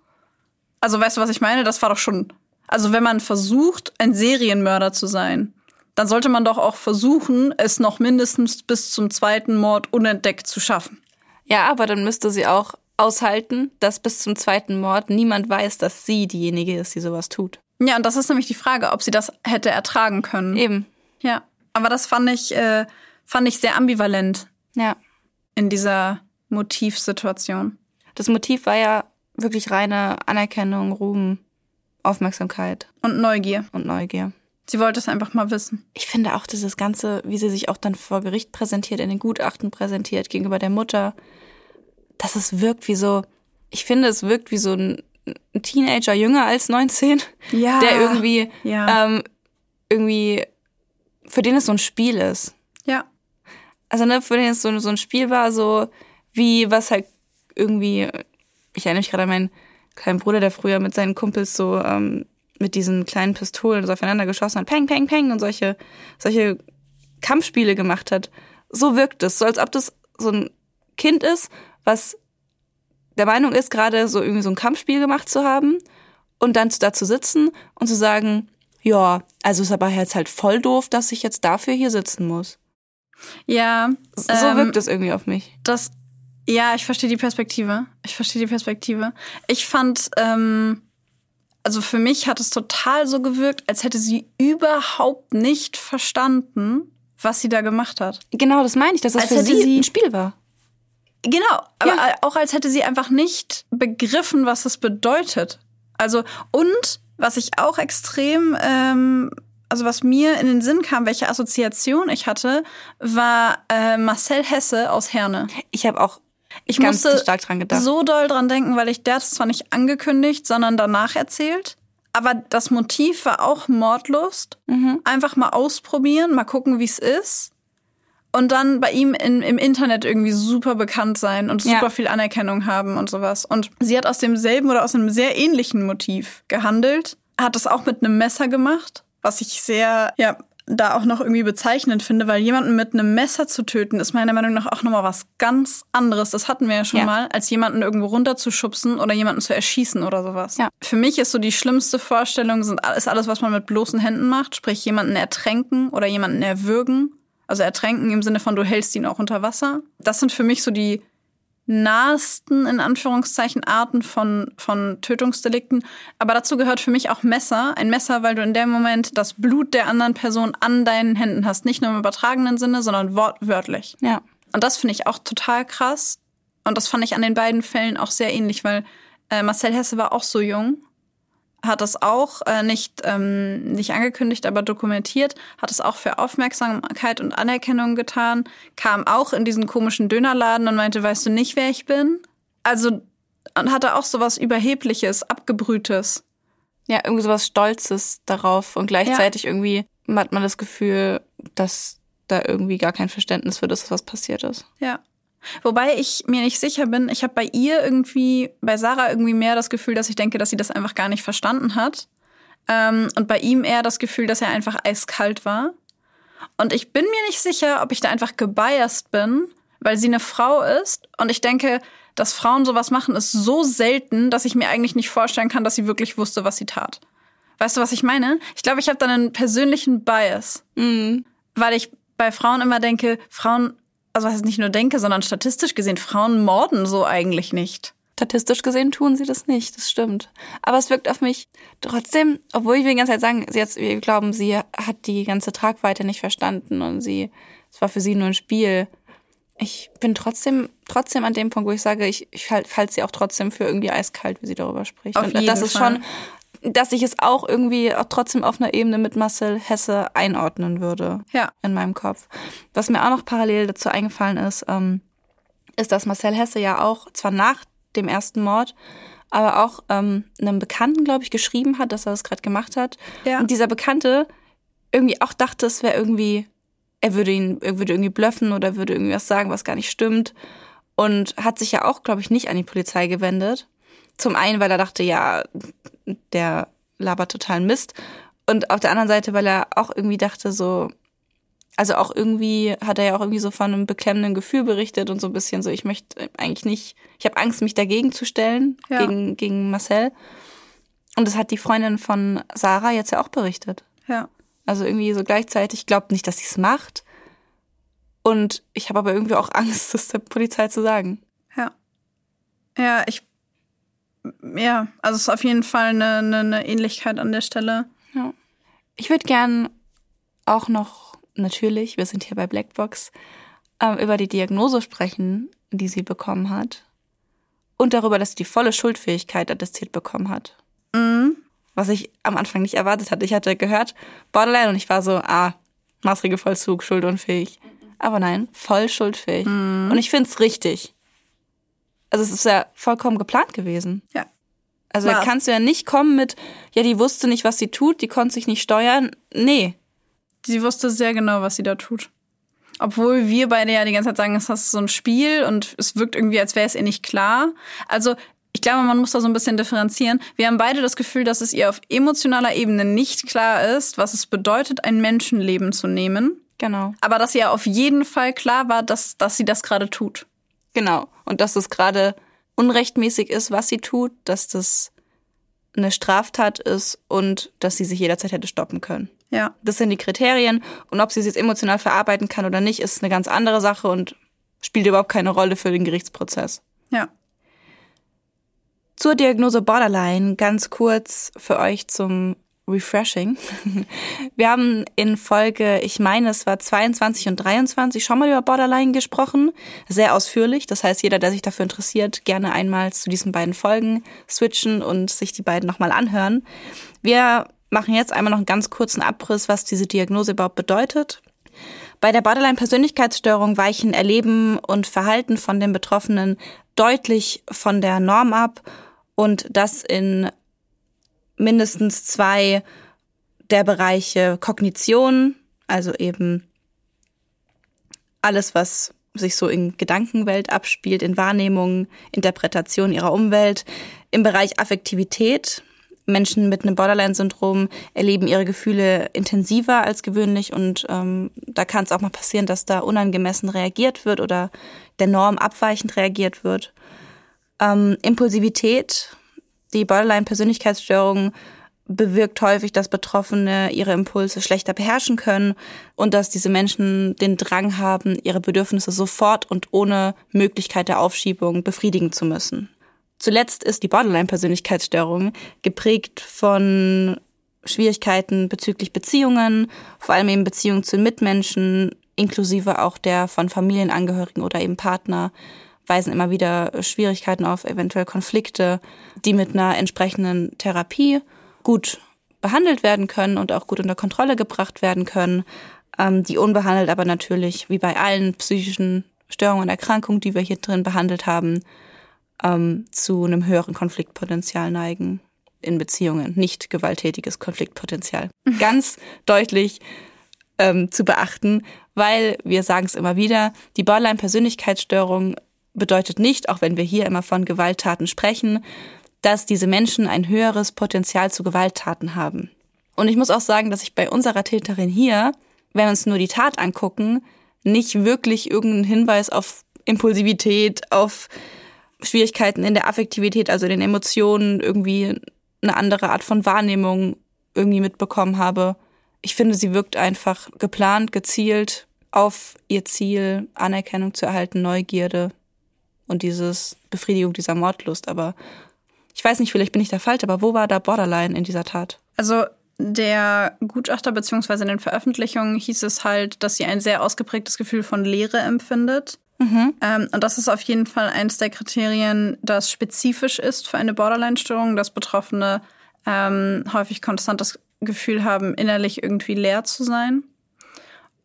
Also weißt du, was ich meine? Das war doch schon. Also wenn man versucht, ein Serienmörder zu sein, dann sollte man doch auch versuchen, es noch mindestens bis zum zweiten Mord unentdeckt zu schaffen. Ja, aber dann müsste sie auch aushalten, dass bis zum zweiten Mord niemand weiß, dass sie diejenige ist, die sowas tut. Ja, und das ist nämlich die Frage, ob sie das hätte ertragen können. Eben. Ja, aber das fand ich, äh, fand ich sehr ambivalent Ja. in dieser Motivsituation. Das Motiv war ja wirklich reine Anerkennung, Ruhm, Aufmerksamkeit Und Neugier. und Neugier. Sie wollte es einfach mal wissen. Ich finde auch dieses Ganze, wie sie sich auch dann vor Gericht präsentiert, in den Gutachten präsentiert, gegenüber der Mutter, dass es wirkt wie so, ich finde, es wirkt wie so ein, Teenager jünger als 19, Ja. der irgendwie, Ja. ähm, irgendwie, für den es so ein Spiel ist. Ja. Also, ne, für den es so, so ein Spiel war, so wie was halt irgendwie, ich erinnere mich gerade an meinen kleinen Bruder, der früher mit seinen Kumpels so ähm, mit diesen kleinen Pistolen so aufeinander geschossen hat, peng, peng, peng und solche, solche Kampfspiele gemacht hat. So wirkt es, so als ob das so ein Kind ist, was der Meinung ist, gerade so irgendwie so ein Kampfspiel gemacht zu haben und dann da zu sitzen und zu sagen, ja, also ist aber jetzt halt voll doof, dass ich jetzt dafür hier sitzen muss. Ja. So ähm, wirkt es irgendwie auf mich. Das, ja, ich verstehe die Perspektive. Ich verstehe die Perspektive. Ich fand, ähm, also für mich hat es total so gewirkt, als hätte sie überhaupt nicht verstanden, was sie da gemacht hat. Genau, das meine ich, dass das Als für sie, sie- ein Spiel war. Genau, aber Ja. auch als hätte sie einfach nicht begriffen, was das bedeutet. Also, und was ich auch extrem, ähm, also was mir in den Sinn kam, welche Assoziation ich hatte, war äh, Marcel Hesse aus Herne. Ich habe auch Ich ganz musste stark dran gedacht. so doll dran denken, weil ich der hat es zwar nicht angekündigt, sondern danach erzählt. Aber das Motiv war auch Mordlust. Mhm. Einfach mal ausprobieren, mal gucken, wie es ist. Und dann bei ihm in, im Internet irgendwie super bekannt sein und Ja. super viel Anerkennung haben und sowas. Und sie hat aus demselben oder aus einem sehr ähnlichen Motiv gehandelt. Hat das auch mit einem Messer gemacht, was ich sehr, ja, da auch noch irgendwie bezeichnend finde, weil jemanden mit einem Messer zu töten, ist meiner Meinung nach auch nochmal was ganz anderes. Das hatten wir ja schon Ja. mal, als jemanden irgendwo runterzuschubsen oder jemanden zu erschießen oder sowas. Ja. Für mich ist so die schlimmste Vorstellung, sind, ist alles, was man mit bloßen Händen macht, sprich jemanden ertränken oder jemanden erwürgen. Also ertränken im Sinne von, du hältst ihn auch unter Wasser. Das sind für mich so die nahesten, in Anführungszeichen, Arten von, von Tötungsdelikten. Aber dazu gehört für mich auch Messer. Ein Messer, weil du in dem Moment das Blut der anderen Person an deinen Händen hast. Nicht nur im übertragenen Sinne, sondern wortwörtlich. Ja. Und das finde ich auch total krass. Und das fand ich an den beiden Fällen auch sehr ähnlich, weil äh, Marcel Hesse war auch so jung, hat das auch äh, nicht, ähm, nicht angekündigt, aber dokumentiert, hat es auch für Aufmerksamkeit und Anerkennung getan, kam auch in diesen komischen Dönerladen und meinte, weißt du nicht, wer ich bin? Also, und hatte auch sowas Überhebliches, Abgebrühtes. Ja, irgendwie sowas Stolzes darauf und gleichzeitig irgendwie hat man das Gefühl, dass da irgendwie gar kein Verständnis für das was passiert ist. Ja. Wobei ich mir nicht sicher bin, ich habe bei ihr irgendwie, bei Sarah irgendwie mehr das Gefühl, dass ich denke, dass sie das einfach gar nicht verstanden hat. Ähm, und bei ihm eher das Gefühl, dass er einfach eiskalt war. Und ich bin mir nicht sicher, ob ich da einfach gebiased bin, weil sie eine Frau ist. Und ich denke, dass Frauen sowas machen, ist so selten, dass ich mir eigentlich nicht vorstellen kann, dass sie wirklich wusste, was sie tat. Weißt du, was ich meine? Ich glaube, ich habe da einen persönlichen Bias, Mhm. weil ich bei Frauen immer denke, Frauen, also was ich nicht nur denke, sondern statistisch gesehen, Frauen morden so eigentlich nicht. Statistisch gesehen tun sie das nicht, das stimmt. Aber es wirkt auf mich trotzdem, obwohl ich will die ganze Zeit sagen, sie jetzt, wir glauben, sie hat die ganze Tragweite nicht verstanden und sie, es war für sie nur ein Spiel. Ich bin trotzdem, trotzdem an dem Punkt, wo ich sage, ich, ich halt- halte sie auch trotzdem für irgendwie eiskalt, wie sie darüber spricht. Auf und jeden das ist Fall. schon, dass ich es auch irgendwie auch trotzdem auf einer Ebene mit Marcel Hesse einordnen würde Ja. in meinem Kopf. Was mir auch noch parallel dazu eingefallen ist, ähm, ist, dass Marcel Hesse ja auch, zwar nach dem ersten Mord, aber auch ähm, einem Bekannten, glaube ich, geschrieben hat, dass er das gerade gemacht hat. Ja. Und dieser Bekannte irgendwie auch dachte, es wäre irgendwie, er würde ihn, er würde irgendwie blöffen oder würde irgendwie was sagen, was gar nicht stimmt. Und hat sich ja auch, glaube ich, nicht an die Polizei gewendet. Zum einen, weil er dachte, ja, der labert totalen Mist. Und auf der anderen Seite, weil er auch irgendwie dachte, so, also auch irgendwie hat er ja auch irgendwie so von einem beklemmenden Gefühl berichtet und so ein bisschen so, ich möchte eigentlich nicht, ich habe Angst, mich dagegen zu stellen, Ja. gegen, gegen Marcel. Und das hat die Freundin von Sarah jetzt ja auch berichtet. Ja. Also irgendwie so gleichzeitig glaubt nicht, dass sie es macht. Und ich habe aber irgendwie auch Angst, das der Polizei zu sagen. Ja. Ja, ich. Ja, also es ist auf jeden Fall eine, eine, eine Ähnlichkeit an der Stelle. Ja. Ich würde gern auch noch, natürlich, wir sind hier bei Blackbox, äh, über die Diagnose sprechen, die sie bekommen hat. Und darüber, dass sie die volle Schuldfähigkeit attestiert bekommen hat. Mhm. Was ich am Anfang nicht erwartet hatte. Ich hatte gehört, Borderline, und ich war so, ah, Maßregelvollzug, schuldunfähig. Aber nein, voll schuldfähig. Mhm. Und ich finde es richtig. Also es ist ja vollkommen geplant gewesen. Ja. Also da kannst du ja nicht kommen mit, ja, die wusste nicht, was sie tut, die konnte sich nicht steuern. Nee. Sie wusste sehr genau, was sie da tut. Obwohl wir beide ja die ganze Zeit sagen, es ist so ein Spiel und es wirkt irgendwie, als wäre es ihr nicht klar. Also ich glaube, man muss da so ein bisschen differenzieren. Wir haben beide das Gefühl, dass es ihr auf emotionaler Ebene nicht klar ist, was es bedeutet, ein Menschenleben zu nehmen. Genau. Aber dass ihr auf jeden Fall klar war, dass, dass sie das gerade tut. Genau. Und dass es gerade unrechtmäßig ist, was sie tut, dass das eine Straftat ist und dass sie sich jederzeit hätte stoppen können. Ja. Das sind die Kriterien. Und ob sie es jetzt emotional verarbeiten kann oder nicht, ist eine ganz andere Sache und spielt überhaupt keine Rolle für den Gerichtsprozess. Ja. Zur Diagnose Borderline ganz kurz für euch zum Refreshing. Wir haben in Folge, ich meine, es war 22 und 23 schon mal über Borderline gesprochen. Sehr ausführlich. Das heißt, jeder, der sich dafür interessiert, gerne einmal zu diesen beiden Folgen switchen und sich die beiden nochmal anhören. Wir machen jetzt einmal noch einen ganz kurzen Abriss, was diese Diagnose überhaupt bedeutet. Bei der Borderline-Persönlichkeitsstörung weichen Erleben und Verhalten von den Betroffenen deutlich von der Norm ab und das in mindestens zwei der Bereiche Kognition, also eben alles, was sich so in Gedankenwelt abspielt, in Wahrnehmung, Interpretation ihrer Umwelt, im Bereich Affektivität. Menschen mit einem Borderline-Syndrom erleben ihre Gefühle intensiver als gewöhnlich und ähm, da kann es auch mal passieren, dass da unangemessen reagiert wird oder der Norm abweichend reagiert wird. Ähm, Impulsivität, die Borderline-Persönlichkeitsstörung bewirkt häufig, dass Betroffene ihre Impulse schlechter beherrschen können und dass diese Menschen den Drang haben, ihre Bedürfnisse sofort und ohne Möglichkeit der Aufschiebung befriedigen zu müssen. Zuletzt ist die Borderline-Persönlichkeitsstörung geprägt von Schwierigkeiten bezüglich Beziehungen, vor allem eben Beziehungen zu Mitmenschen, inklusive auch der von Familienangehörigen oder eben Partner, weisen immer wieder Schwierigkeiten auf, eventuell Konflikte, die mit einer entsprechenden Therapie gut behandelt werden können und auch gut unter Kontrolle gebracht werden können, ähm, die unbehandelt aber natürlich, wie bei allen psychischen Störungen und Erkrankungen, die wir hier drin behandelt haben, ähm, zu einem höheren Konfliktpotenzial neigen in Beziehungen. Nicht gewalttätiges Konfliktpotenzial. Ganz deutlich ähm, zu beachten, weil wir sagen es immer wieder, die Borderline-Persönlichkeitsstörung bedeutet nicht, auch wenn wir hier immer von Gewalttaten sprechen, dass diese Menschen ein höheres Potenzial zu Gewalttaten haben. Und ich muss auch sagen, dass ich bei unserer Täterin hier, wenn wir uns nur die Tat angucken, nicht wirklich irgendeinen Hinweis auf Impulsivität, auf Schwierigkeiten in der Affektivität, also in den Emotionen, irgendwie eine andere Art von Wahrnehmung irgendwie mitbekommen habe. Ich finde, sie wirkt einfach geplant, gezielt auf ihr Ziel, Anerkennung zu erhalten, Neugierde und dieses Befriedigung dieser Mordlust. Aber ich weiß nicht, vielleicht bin ich da falsch, aber wo war da Borderline in dieser Tat? Also der Gutachter beziehungsweise in den Veröffentlichungen hieß es halt, dass sie ein sehr ausgeprägtes Gefühl von Leere empfindet. Ähm, und das ist auf jeden Fall eins der Kriterien, das spezifisch ist für eine Borderline-Störung, dass Betroffene ähm, häufig konstant das Gefühl haben, innerlich irgendwie leer zu sein.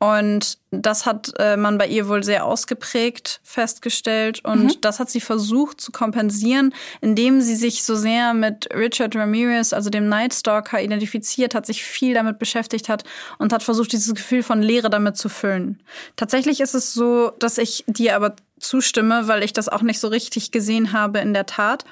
Und das hat äh, man bei ihr wohl sehr ausgeprägt festgestellt. Und das hat sie versucht zu kompensieren, indem sie sich so sehr mit Richard Ramirez, also dem Night Stalker, identifiziert hat, sich viel damit beschäftigt hat und hat versucht, dieses Gefühl von Leere damit zu füllen. Tatsächlich ist es so, dass ich dir aber zustimme, weil ich das auch nicht so richtig gesehen habe in der Tat.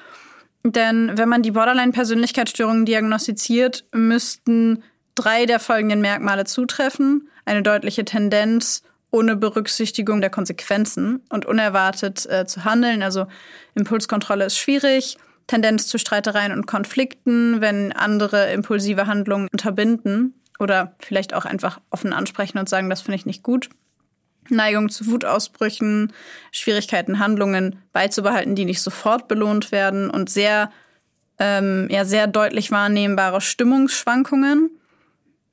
Denn wenn man die Borderline-Persönlichkeitsstörung diagnostiziert, müssten drei der folgenden Merkmale zutreffen. Eine deutliche Tendenz ohne Berücksichtigung der Konsequenzen und unerwartet äh, zu handeln. Also Impulskontrolle ist schwierig. Tendenz zu Streitereien und Konflikten, wenn andere impulsive Handlungen unterbinden. oder vielleicht auch einfach offen ansprechen und sagen, das finde ich nicht gut. Neigung zu Wutausbrüchen, Schwierigkeiten, Handlungen beizubehalten, die nicht sofort belohnt werden und sehr, ähm, ja, sehr deutlich wahrnehmbare Stimmungsschwankungen.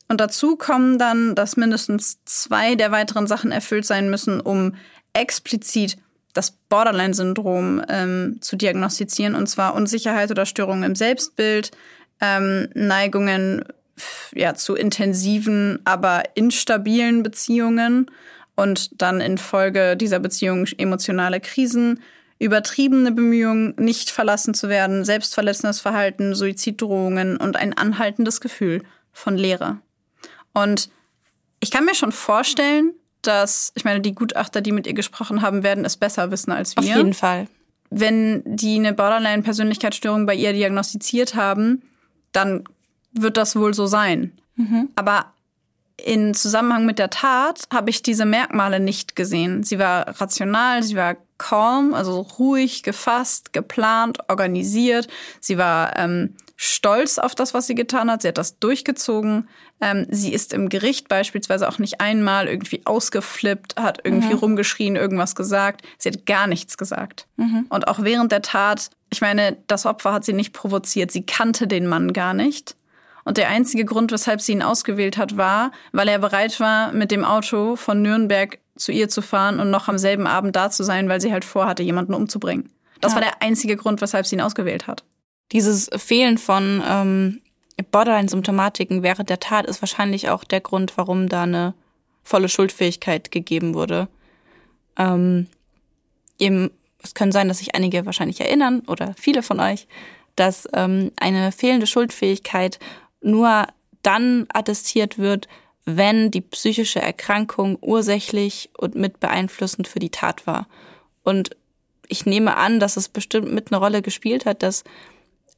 Und dazu kommen dann, dass mindestens zwei der weiteren Sachen erfüllt sein müssen, um explizit das Borderline-Syndrom ähm, zu diagnostizieren, und zwar Unsicherheit oder Störungen im Selbstbild, ähm, Neigungen ja, zu intensiven, aber instabilen Beziehungen und dann infolge dieser Beziehung emotionale Krisen, übertriebene Bemühungen, nicht verlassen zu werden, selbstverletzendes Verhalten, Suiziddrohungen und ein anhaltendes Gefühl von Leere. Und ich kann mir schon vorstellen, dass, ich meine, die Gutachter, die mit ihr gesprochen haben, werden es besser wissen als wir. Auf jeden Fall. Wenn die eine Borderline-Persönlichkeitsstörung bei ihr diagnostiziert haben, dann wird das wohl so sein. Mhm. Aber in Zusammenhang mit der Tat habe ich diese Merkmale nicht gesehen. Sie war rational, sie war calm, also ruhig, gefasst, geplant, organisiert. Sie war ähm, stolz auf das, was sie getan hat. Sie hat das durchgezogen. Ähm, sie ist im Gericht beispielsweise auch nicht einmal irgendwie ausgeflippt, hat irgendwie mhm. rumgeschrien, irgendwas gesagt. Sie hat gar nichts gesagt. Mhm. Und auch während der Tat, ich meine, das Opfer hat sie nicht provoziert. Sie kannte den Mann gar nicht. Und der einzige Grund, weshalb sie ihn ausgewählt hat, war, weil er bereit war, mit dem Auto von Nürnberg zu ihr zu fahren und noch am selben Abend da zu sein, weil sie halt vorhatte, jemanden umzubringen. Das ja. war der einzige Grund, weshalb sie ihn ausgewählt hat. Dieses Fehlen von ähm, Borderline-Symptomatiken während der Tat ist wahrscheinlich auch der Grund, warum da eine volle Schuldfähigkeit gegeben wurde. Ähm, eben, es können sein, dass sich einige wahrscheinlich erinnern oder viele von euch, dass ähm, eine fehlende Schuldfähigkeit nur dann attestiert wird, wenn die psychische Erkrankung ursächlich und mit beeinflussend für die Tat war. Und ich nehme an, dass es bestimmt mit eine Rolle gespielt hat, dass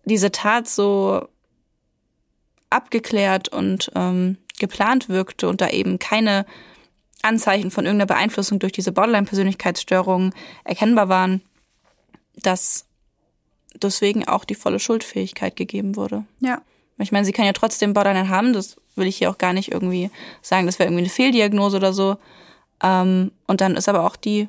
diese Tat so abgeklärt und ähm, geplant wirkte und da eben keine Anzeichen von irgendeiner Beeinflussung durch diese Borderline-Persönlichkeitsstörung erkennbar waren, dass deswegen auch die volle Schuldfähigkeit gegeben wurde. Ja. Ich meine, sie kann ja trotzdem Borderline haben, das will ich hier auch gar nicht irgendwie sagen, das wäre irgendwie eine Fehldiagnose oder so. Ähm, und dann ist aber auch die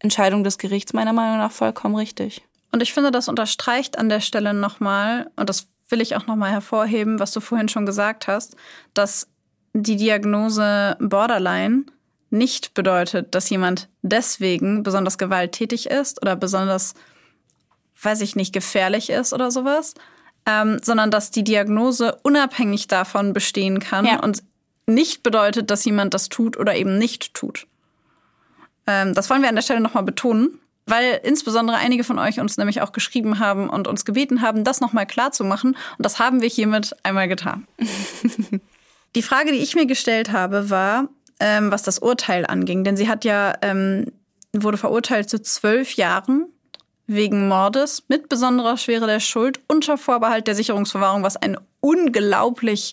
Entscheidung des Gerichts meiner Meinung nach vollkommen richtig. Und ich finde, das unterstreicht an der Stelle nochmal, und das will ich auch nochmal hervorheben, was du vorhin schon gesagt hast, dass die Diagnose Borderline nicht bedeutet, dass jemand deswegen besonders gewalttätig ist oder besonders, weiß ich nicht, gefährlich ist oder sowas, ähm, sondern dass die Diagnose unabhängig davon bestehen kann ja. und nicht bedeutet, dass jemand das tut oder eben nicht tut. Ähm, das wollen wir an der Stelle nochmal betonen, weil insbesondere einige von euch uns nämlich auch geschrieben haben und uns gebeten haben, das nochmal klar zu machen. Und das haben wir hiermit einmal getan. die Frage, die ich mir gestellt habe, war, ähm, was das Urteil anging. Denn sie hat ja, ähm, wurde verurteilt zu zwölf Jahren wegen Mordes mit besonderer Schwere der Schuld unter Vorbehalt der Sicherungsverwahrung, was ein unglaublich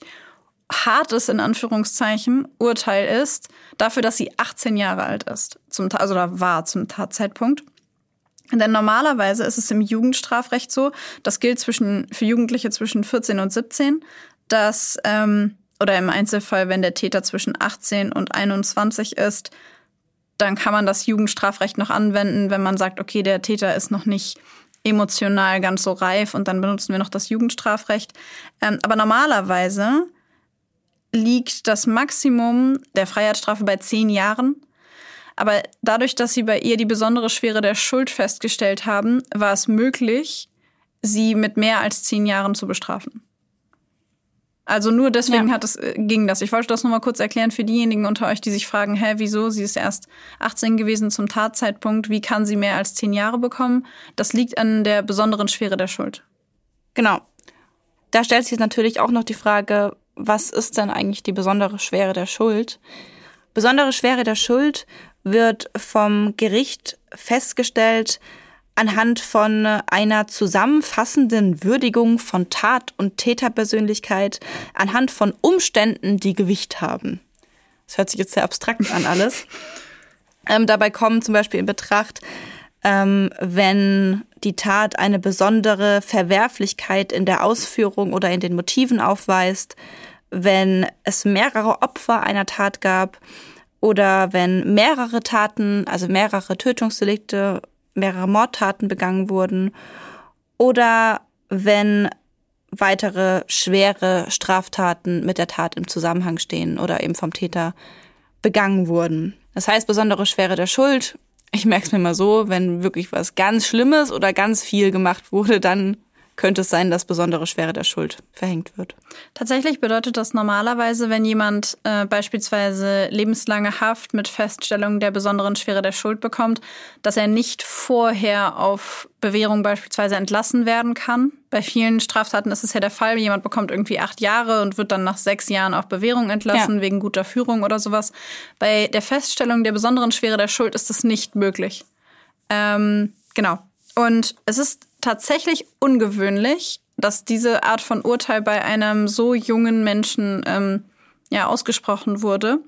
hartes, in Anführungszeichen, Urteil ist, dafür, dass sie 18 Jahre alt ist. Zum, also da war zum Tatzeitpunkt. Denn normalerweise ist es im Jugendstrafrecht so, das gilt zwischen, für Jugendliche zwischen 14 und 17, dass, ähm, oder im Einzelfall, wenn der Täter zwischen 18 und 21 ist, dann kann man das Jugendstrafrecht noch anwenden, wenn man sagt, okay, der Täter ist noch nicht emotional ganz so reif und dann benutzen wir noch das Jugendstrafrecht. Ähm, aber normalerweise liegt das Maximum der Freiheitsstrafe bei zehn Jahren. Aber dadurch, dass sie bei ihr die besondere Schwere der Schuld festgestellt haben, war es möglich, sie mit mehr als zehn Jahren zu bestrafen. Also nur deswegen ja. hat es, äh, ging das. Ich wollte das nur mal kurz erklären für diejenigen unter euch, die sich fragen, hä, wieso? Sie ist erst 18 gewesen zum Tatzeitpunkt. Wie kann sie mehr als 10 Jahre bekommen? Das liegt an der besonderen Schwere der Schuld. Genau. Da stellt sich natürlich auch noch die Frage, was ist denn eigentlich die besondere Schwere der Schuld? Besondere Schwere der Schuld wird vom Gericht festgestellt, anhand von einer zusammenfassenden Würdigung von Tat- und Täterpersönlichkeit, anhand von Umständen, die Gewicht haben. Das hört sich jetzt sehr abstrakt an alles. ähm, dabei kommen zum Beispiel in Betracht, ähm, wenn die Tat eine besondere Verwerflichkeit in der Ausführung oder in den Motiven aufweist, wenn es mehrere Opfer einer Tat gab oder wenn mehrere Taten, also mehrere Tötungsdelikte, mehrere Mordtaten begangen wurden oder wenn weitere schwere Straftaten mit der Tat im Zusammenhang stehen oder eben vom Täter begangen wurden. Das heißt, besondere Schwere der Schuld. Ich merke es mir mal so, wenn wirklich was ganz Schlimmes oder ganz viel gemacht wurde, dann könnte es sein, dass besondere Schwere der Schuld verhängt wird. Tatsächlich bedeutet das normalerweise, wenn jemand äh, beispielsweise lebenslange Haft mit Feststellung der besonderen Schwere der Schuld bekommt, dass er nicht vorher auf Bewährung beispielsweise entlassen werden kann. Bei vielen Straftaten ist es ja der Fall, jemand bekommt irgendwie acht Jahre und wird dann nach sechs Jahren auf Bewährung entlassen ja. wegen guter Führung oder sowas. Bei der Feststellung der besonderen Schwere der Schuld ist das nicht möglich. Ähm, genau. Und es ist tatsächlich ungewöhnlich, dass diese Art von Urteil bei einem so jungen Menschen ähm, ja ausgesprochen wurde.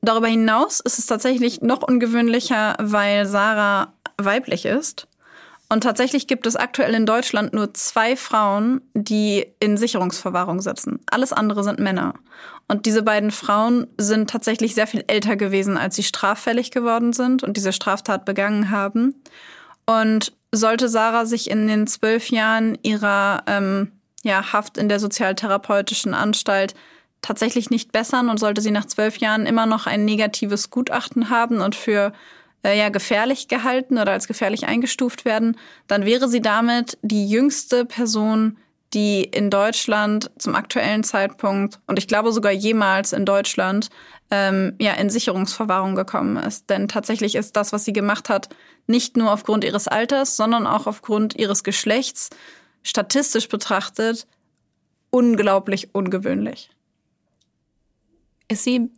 Darüber hinaus ist es tatsächlich noch ungewöhnlicher, weil Sarah weiblich ist. Und tatsächlich gibt es aktuell in Deutschland nur zwei Frauen, die in Sicherungsverwahrung sitzen. Alles andere sind Männer. Und diese beiden Frauen sind tatsächlich sehr viel älter gewesen, als sie straffällig geworden sind und diese Straftat begangen haben. Und sollte Sarah sich in den zwölf Jahren ihrer ähm, ja, Haft in der sozialtherapeutischen Anstalt tatsächlich nicht bessern und sollte sie nach zwölf Jahren immer noch ein negatives Gutachten haben und für äh, ja, gefährlich gehalten oder als gefährlich eingestuft werden, dann wäre sie damit die jüngste Person, die in Deutschland zum aktuellen Zeitpunkt und ich glaube sogar jemals in Deutschland ähm, ja in Sicherungsverwahrung gekommen ist. Denn tatsächlich ist das, was sie gemacht hat, nicht nur aufgrund ihres Alters, sondern auch aufgrund ihres Geschlechts statistisch betrachtet unglaublich ungewöhnlich. Ist sie,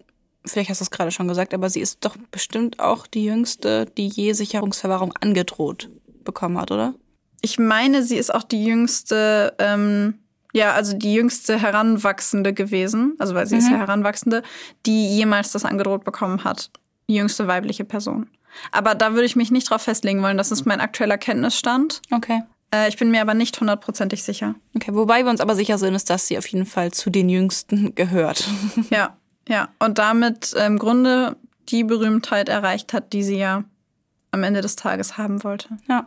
vielleicht hast du es gerade schon gesagt, aber sie ist doch bestimmt auch die jüngste, die je Sicherungsverwahrung angedroht bekommen hat, oder? Ich meine, sie ist auch die jüngste, ähm, ja, also die jüngste Heranwachsende gewesen, also weil sie mhm. ist ja Heranwachsende, die jemals das angedroht bekommen hat. Die jüngste weibliche Person. Aber da würde ich mich nicht drauf festlegen wollen. Das ist mein aktueller Kenntnisstand. Okay. Äh, ich bin mir aber nicht hundertprozentig sicher. Okay, wobei wir uns aber sicher sind, ist, dass sie auf jeden Fall zu den Jüngsten gehört. ja, ja. Und damit im Grunde die Berühmtheit erreicht hat, die sie ja am Ende des Tages haben wollte. Ja.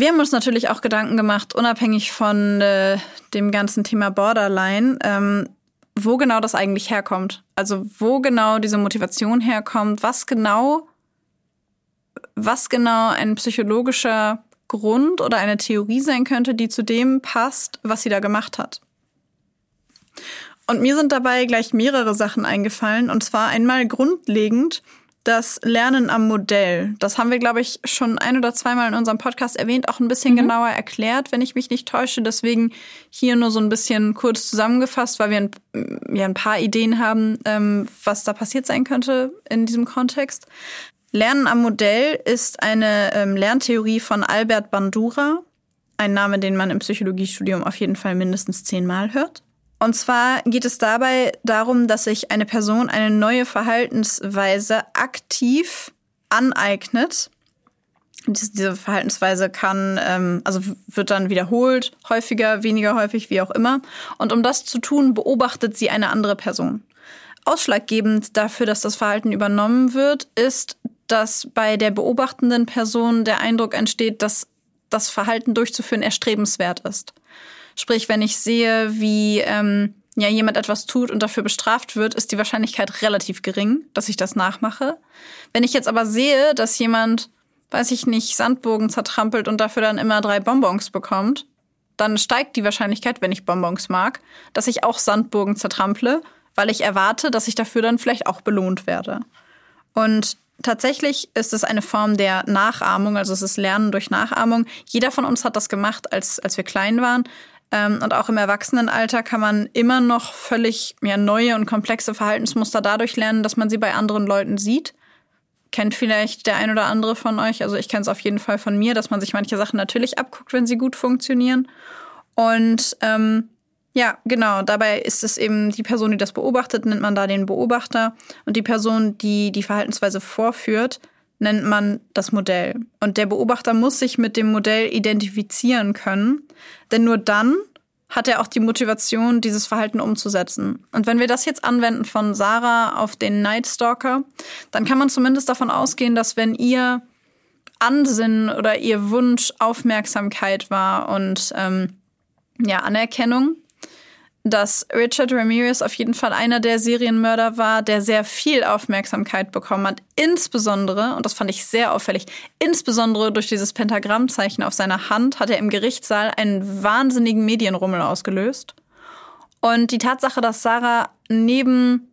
Wir haben uns natürlich auch Gedanken gemacht, unabhängig von äh, dem ganzen Thema Borderline, ähm, wo genau das eigentlich herkommt. Also wo genau diese Motivation herkommt, was genau, was genau ein psychologischer Grund oder eine Theorie sein könnte, die zu dem passt, was sie da gemacht hat. Und mir sind dabei gleich mehrere Sachen eingefallen. Und zwar einmal grundlegend, das Lernen am Modell. Das haben wir, glaube ich, schon ein oder zweimal in unserem Podcast erwähnt, auch ein bisschen mhm. genauer erklärt, wenn ich mich nicht täusche. Deswegen hier nur so ein bisschen kurz zusammengefasst, weil wir ein, ja, ein paar Ideen haben, ähm, was da passiert sein könnte in diesem Kontext. Lernen am Modell ist eine ähm, Lerntheorie von Albert Bandura. Ein Name, den man im Psychologiestudium auf jeden Fall mindestens zehnmal hört. Und zwar geht es dabei darum, dass sich eine Person eine neue Verhaltensweise aktiv aneignet. Diese Verhaltensweise kann, ähm, also wird dann wiederholt, häufiger, weniger häufig, wie auch immer. Und um das zu tun, beobachtet sie eine andere Person. Ausschlaggebend dafür, dass das Verhalten übernommen wird, ist, dass bei der beobachtenden Person der Eindruck entsteht, dass das Verhalten durchzuführen erstrebenswert ist. Sprich, wenn ich sehe, wie ähm, ja jemand etwas tut und dafür bestraft wird, ist die Wahrscheinlichkeit relativ gering, dass ich das nachmache. Wenn ich jetzt aber sehe, dass jemand, weiß ich nicht, Sandbogen zertrampelt und dafür dann immer drei Bonbons bekommt, dann steigt die Wahrscheinlichkeit, wenn ich Bonbons mag, dass ich auch Sandbogen zertrample, weil ich erwarte, dass ich dafür dann vielleicht auch belohnt werde. Und tatsächlich ist es eine Form der Nachahmung, also es ist Lernen durch Nachahmung. Jeder von uns hat das gemacht, als, als wir klein waren. Ähm, und auch im Erwachsenenalter kann man immer noch völlig ja, neue und komplexe Verhaltensmuster dadurch lernen, dass man sie bei anderen Leuten sieht. Kennt vielleicht der ein oder andere von euch. Also ich kenne es auf jeden Fall von mir, dass man sich manche Sachen natürlich abguckt, wenn sie gut funktionieren. Und ähm, ja, genau. Dabei ist es eben die Person, die das beobachtet, nennt man da den Beobachter. Und die Person, die die Verhaltensweise vorführt, nennt man das Modell. Und der Beobachter muss sich mit dem Modell identifizieren können, denn nur dann hat er auch die Motivation, dieses Verhalten umzusetzen. Und wenn wir das jetzt anwenden von Sarah auf den Night Stalker, dann kann man zumindest davon ausgehen, dass wenn ihr Ansinnen oder ihr Wunsch Aufmerksamkeit war und ähm, ja, Anerkennung, dass Richard Ramirez auf jeden Fall einer der Serienmörder war, der sehr viel Aufmerksamkeit bekommen hat. Insbesondere, und das fand ich sehr auffällig, insbesondere durch dieses Pentagrammzeichen auf seiner Hand hat er im Gerichtssaal einen wahnsinnigen Medienrummel ausgelöst. Und die Tatsache, dass Sarah neben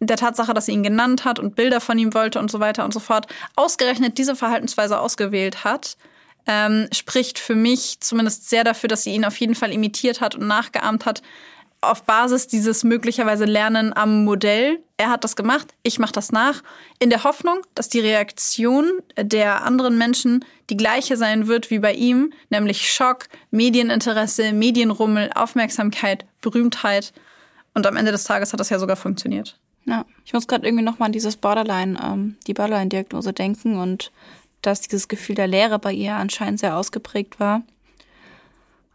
der Tatsache, dass sie ihn genannt hat und Bilder von ihm wollte und so weiter und so fort, ausgerechnet diese Verhaltensweise ausgewählt hat, ähm, spricht für mich zumindest sehr dafür, dass sie ihn auf jeden Fall imitiert hat und nachgeahmt hat, auf Basis dieses möglicherweise Lernen am Modell. Er hat das gemacht, ich mache das nach, in der Hoffnung, dass die Reaktion der anderen Menschen die gleiche sein wird wie bei ihm, nämlich Schock, Medieninteresse, Medienrummel, Aufmerksamkeit, Berühmtheit. Und am Ende des Tages hat das ja sogar funktioniert. Ja, ich muss gerade irgendwie nochmal an dieses Borderline, ähm, die Borderline-Diagnose denken und dass dieses Gefühl der Leere bei ihr anscheinend sehr ausgeprägt war.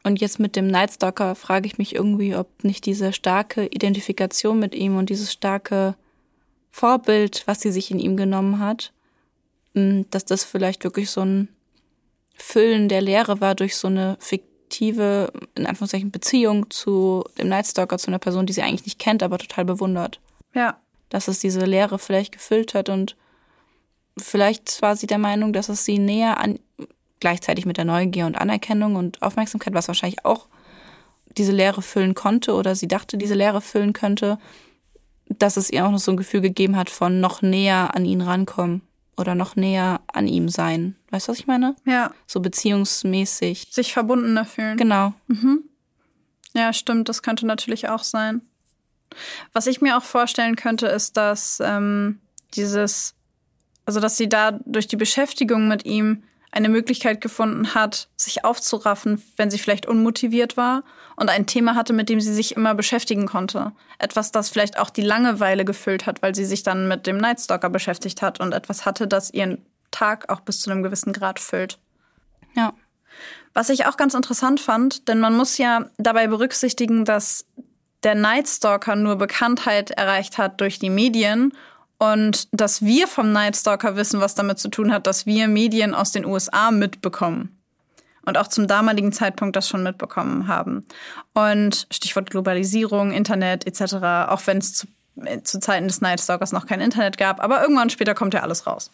Und jetzt mit dem Nightstalker frage ich mich irgendwie, ob nicht diese starke Identifikation mit ihm und dieses starke Vorbild, was sie sich in ihm genommen hat, dass das vielleicht wirklich so ein Füllen der Leere war durch so eine fiktive, in Anführungszeichen, Beziehung zu dem Nightstalker, zu einer Person, die sie eigentlich nicht kennt, aber total bewundert. Ja. Dass es diese Leere vielleicht gefüllt hat und vielleicht war sie der Meinung, dass es sie näher an gleichzeitig mit der Neugier und Anerkennung und Aufmerksamkeit, was wahrscheinlich auch diese Leere füllen konnte oder sie dachte, diese Leere füllen könnte, dass es ihr auch noch so ein Gefühl gegeben hat von noch näher an ihn rankommen oder noch näher an ihm sein. Weißt du, was ich meine? Ja. So beziehungsmäßig. Sich verbundener fühlen. Genau. Mhm. Ja, stimmt. Das könnte natürlich auch sein. Was ich mir auch vorstellen könnte, ist, dass ähm, dieses, also dass sie da durch die Beschäftigung mit ihm eine Möglichkeit gefunden hat, sich aufzuraffen, wenn sie vielleicht unmotiviert war und ein Thema hatte, mit dem sie sich immer beschäftigen konnte. Etwas, das vielleicht auch die Langeweile gefüllt hat, weil sie sich dann mit dem Nightstalker beschäftigt hat und etwas hatte, das ihren Tag auch bis zu einem gewissen Grad füllt. Ja. Was ich auch ganz interessant fand, denn man muss ja dabei berücksichtigen, dass der Nightstalker nur Bekanntheit erreicht hat durch die Medien und dass wir vom Night Stalker wissen, was damit zu tun hat, dass wir Medien aus den USA mitbekommen. Und auch zum damaligen Zeitpunkt das schon mitbekommen haben. Und Stichwort Globalisierung, Internet etc., auch wenn es zu, äh, zu Zeiten des Night Stalkers noch kein Internet gab, aber irgendwann später kommt ja alles raus.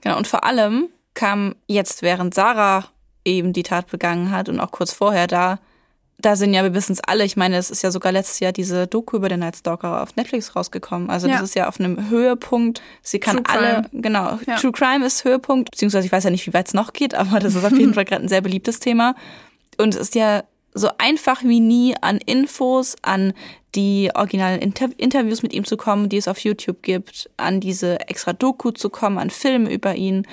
Genau, und vor allem kam jetzt, während Sarah eben die Tat begangen hat und auch kurz vorher da da sind ja, wir wissen es alle, ich meine, es ist ja sogar letztes Jahr diese Doku über den Night Stalker auf Netflix rausgekommen. Also ja. das ist ja auf einem Höhepunkt. Sie kann True alle, Crime. genau, ja. True Crime ist Höhepunkt, beziehungsweise ich weiß ja nicht, wie weit es noch geht, aber das ist auf jeden Fall gerade ein sehr beliebtes Thema. Und es ist ja so einfach wie nie an Infos, an die originalen Inter Interviews mit ihm zu kommen, die es auf YouTube gibt, an diese extra Doku zu kommen, an Filme über ihn.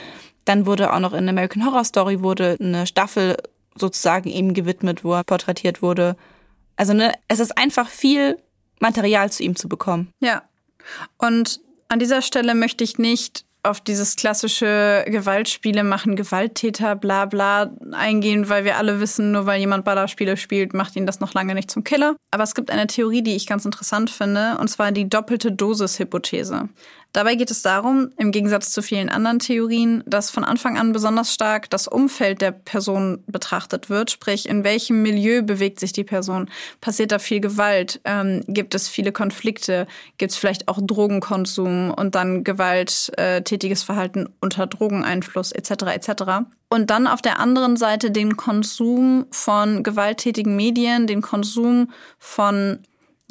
Dann wurde auch noch in American Horror Story wurde eine Staffel sozusagen ihm gewidmet, er porträtiert wurde. Also ne, es ist einfach viel Material zu ihm zu bekommen. Ja. Und an dieser Stelle möchte ich nicht auf dieses klassische Gewaltspiele machen, Gewalttäter, bla bla eingehen, weil wir alle wissen, nur weil jemand Ballerspiele spielt, macht ihn das noch lange nicht zum Killer. Aber es gibt eine Theorie, die ich ganz interessant finde, und zwar die doppelte Dosis-Hypothese. Dabei geht es darum, im Gegensatz zu vielen anderen Theorien, dass von Anfang an besonders stark das Umfeld der Person betrachtet wird, sprich in welchem Milieu bewegt sich die Person, passiert da viel Gewalt, ähm, gibt es viele Konflikte, gibt es vielleicht auch Drogenkonsum und dann gewalttätiges Verhalten unter Drogeneinfluss etc. etc. Und dann auf der anderen Seite den Konsum von gewalttätigen Medien, den Konsum von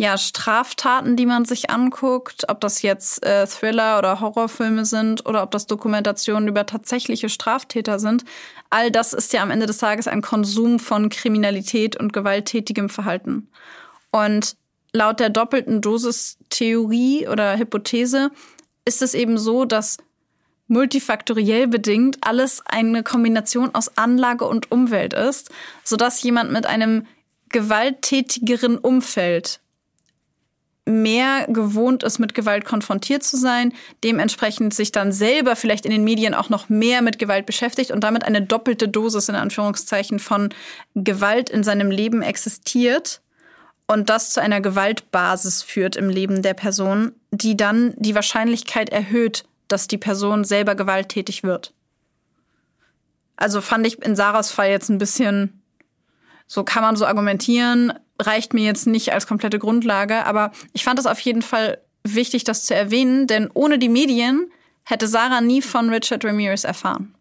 ja, Straftaten, die man sich anguckt, ob das jetzt äh, Thriller oder Horrorfilme sind oder ob das Dokumentationen über tatsächliche Straftäter sind, all das ist ja am Ende des Tages ein Konsum von Kriminalität und gewalttätigem Verhalten. Und laut der doppelten Dosis-Theorie oder Hypothese ist es eben so, dass multifaktoriell bedingt alles eine Kombination aus Anlage und Umwelt ist, sodass jemand mit einem gewalttätigeren Umfeld mehr gewohnt ist, mit Gewalt konfrontiert zu sein, dementsprechend sich dann selber vielleicht in den Medien auch noch mehr mit Gewalt beschäftigt und damit eine doppelte Dosis in Anführungszeichen von Gewalt in seinem Leben existiert und das zu einer Gewaltbasis führt im Leben der Person, die dann die Wahrscheinlichkeit erhöht, dass die Person selber gewalttätig wird. Also fand ich in Sarahs Fall jetzt ein bisschen, so kann man so argumentieren, reicht mir jetzt nicht als komplette Grundlage, aber ich fand es auf jeden Fall wichtig, das zu erwähnen, denn ohne die Medien hätte Sarah nie von Richard Ramirez erfahren.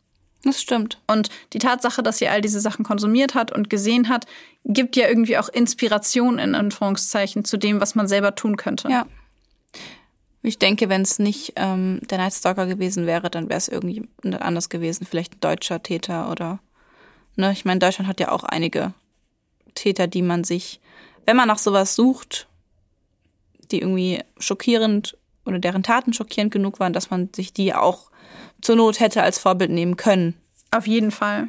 Das stimmt. Und die Tatsache, dass sie all diese Sachen konsumiert hat und gesehen hat, gibt ja irgendwie auch Inspiration in Anführungszeichen zu dem, was man selber tun könnte. Ja. Ich denke, wenn es nicht ähm, der Night Stalker gewesen wäre, dann wäre es irgendwie anders gewesen. Vielleicht ein deutscher Täter oder. Ne? Ich meine, Deutschland hat ja auch einige Täter, die man sich, wenn man nach sowas sucht, die irgendwie schockierend oder deren Taten schockierend genug waren, dass man sich die auch zur Not hätte als Vorbild nehmen können. Auf jeden Fall.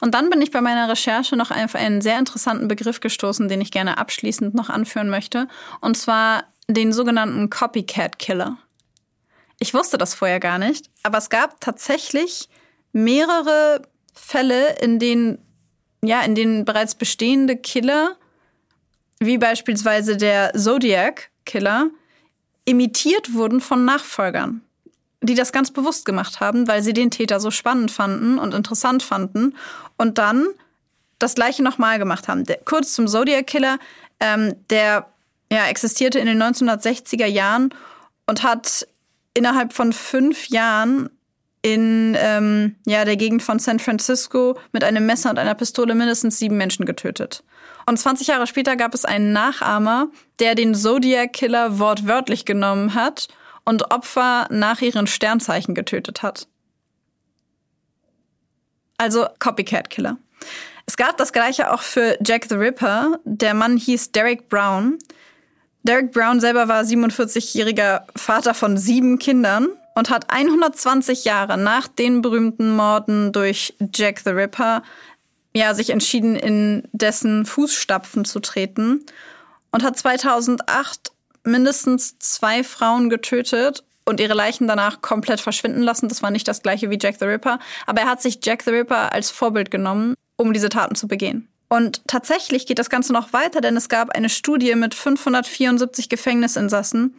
Und dann bin ich bei meiner Recherche noch auf einen sehr interessanten Begriff gestoßen, den ich gerne abschließend noch anführen möchte. Und zwar den sogenannten Copycat Killer. Ich wusste das vorher gar nicht, aber es gab tatsächlich mehrere Fälle, in denen, ja, in denen bereits bestehende Killer, wie beispielsweise der Zodiac Killer, imitiert wurden von Nachfolgern die das ganz bewusst gemacht haben, weil sie den Täter so spannend fanden und interessant fanden und dann das gleiche nochmal gemacht haben. Der, kurz zum Zodiac Killer, ähm, der ja, existierte in den 1960er Jahren und hat innerhalb von fünf Jahren in ähm, ja, der Gegend von San Francisco mit einem Messer und einer Pistole mindestens sieben Menschen getötet. Und 20 Jahre später gab es einen Nachahmer, der den Zodiac Killer wortwörtlich genommen hat und Opfer nach ihren Sternzeichen getötet hat. Also Copycat Killer. Es gab das gleiche auch für Jack the Ripper. Der Mann hieß Derek Brown. Derek Brown selber war 47-jähriger Vater von sieben Kindern und hat 120 Jahre nach den berühmten Morden durch Jack the Ripper ja, sich entschieden, in dessen Fußstapfen zu treten und hat 2008 mindestens zwei Frauen getötet und ihre Leichen danach komplett verschwinden lassen. Das war nicht das gleiche wie Jack the Ripper, aber er hat sich Jack the Ripper als Vorbild genommen, um diese Taten zu begehen. Und tatsächlich geht das Ganze noch weiter, denn es gab eine Studie mit 574 Gefängnisinsassen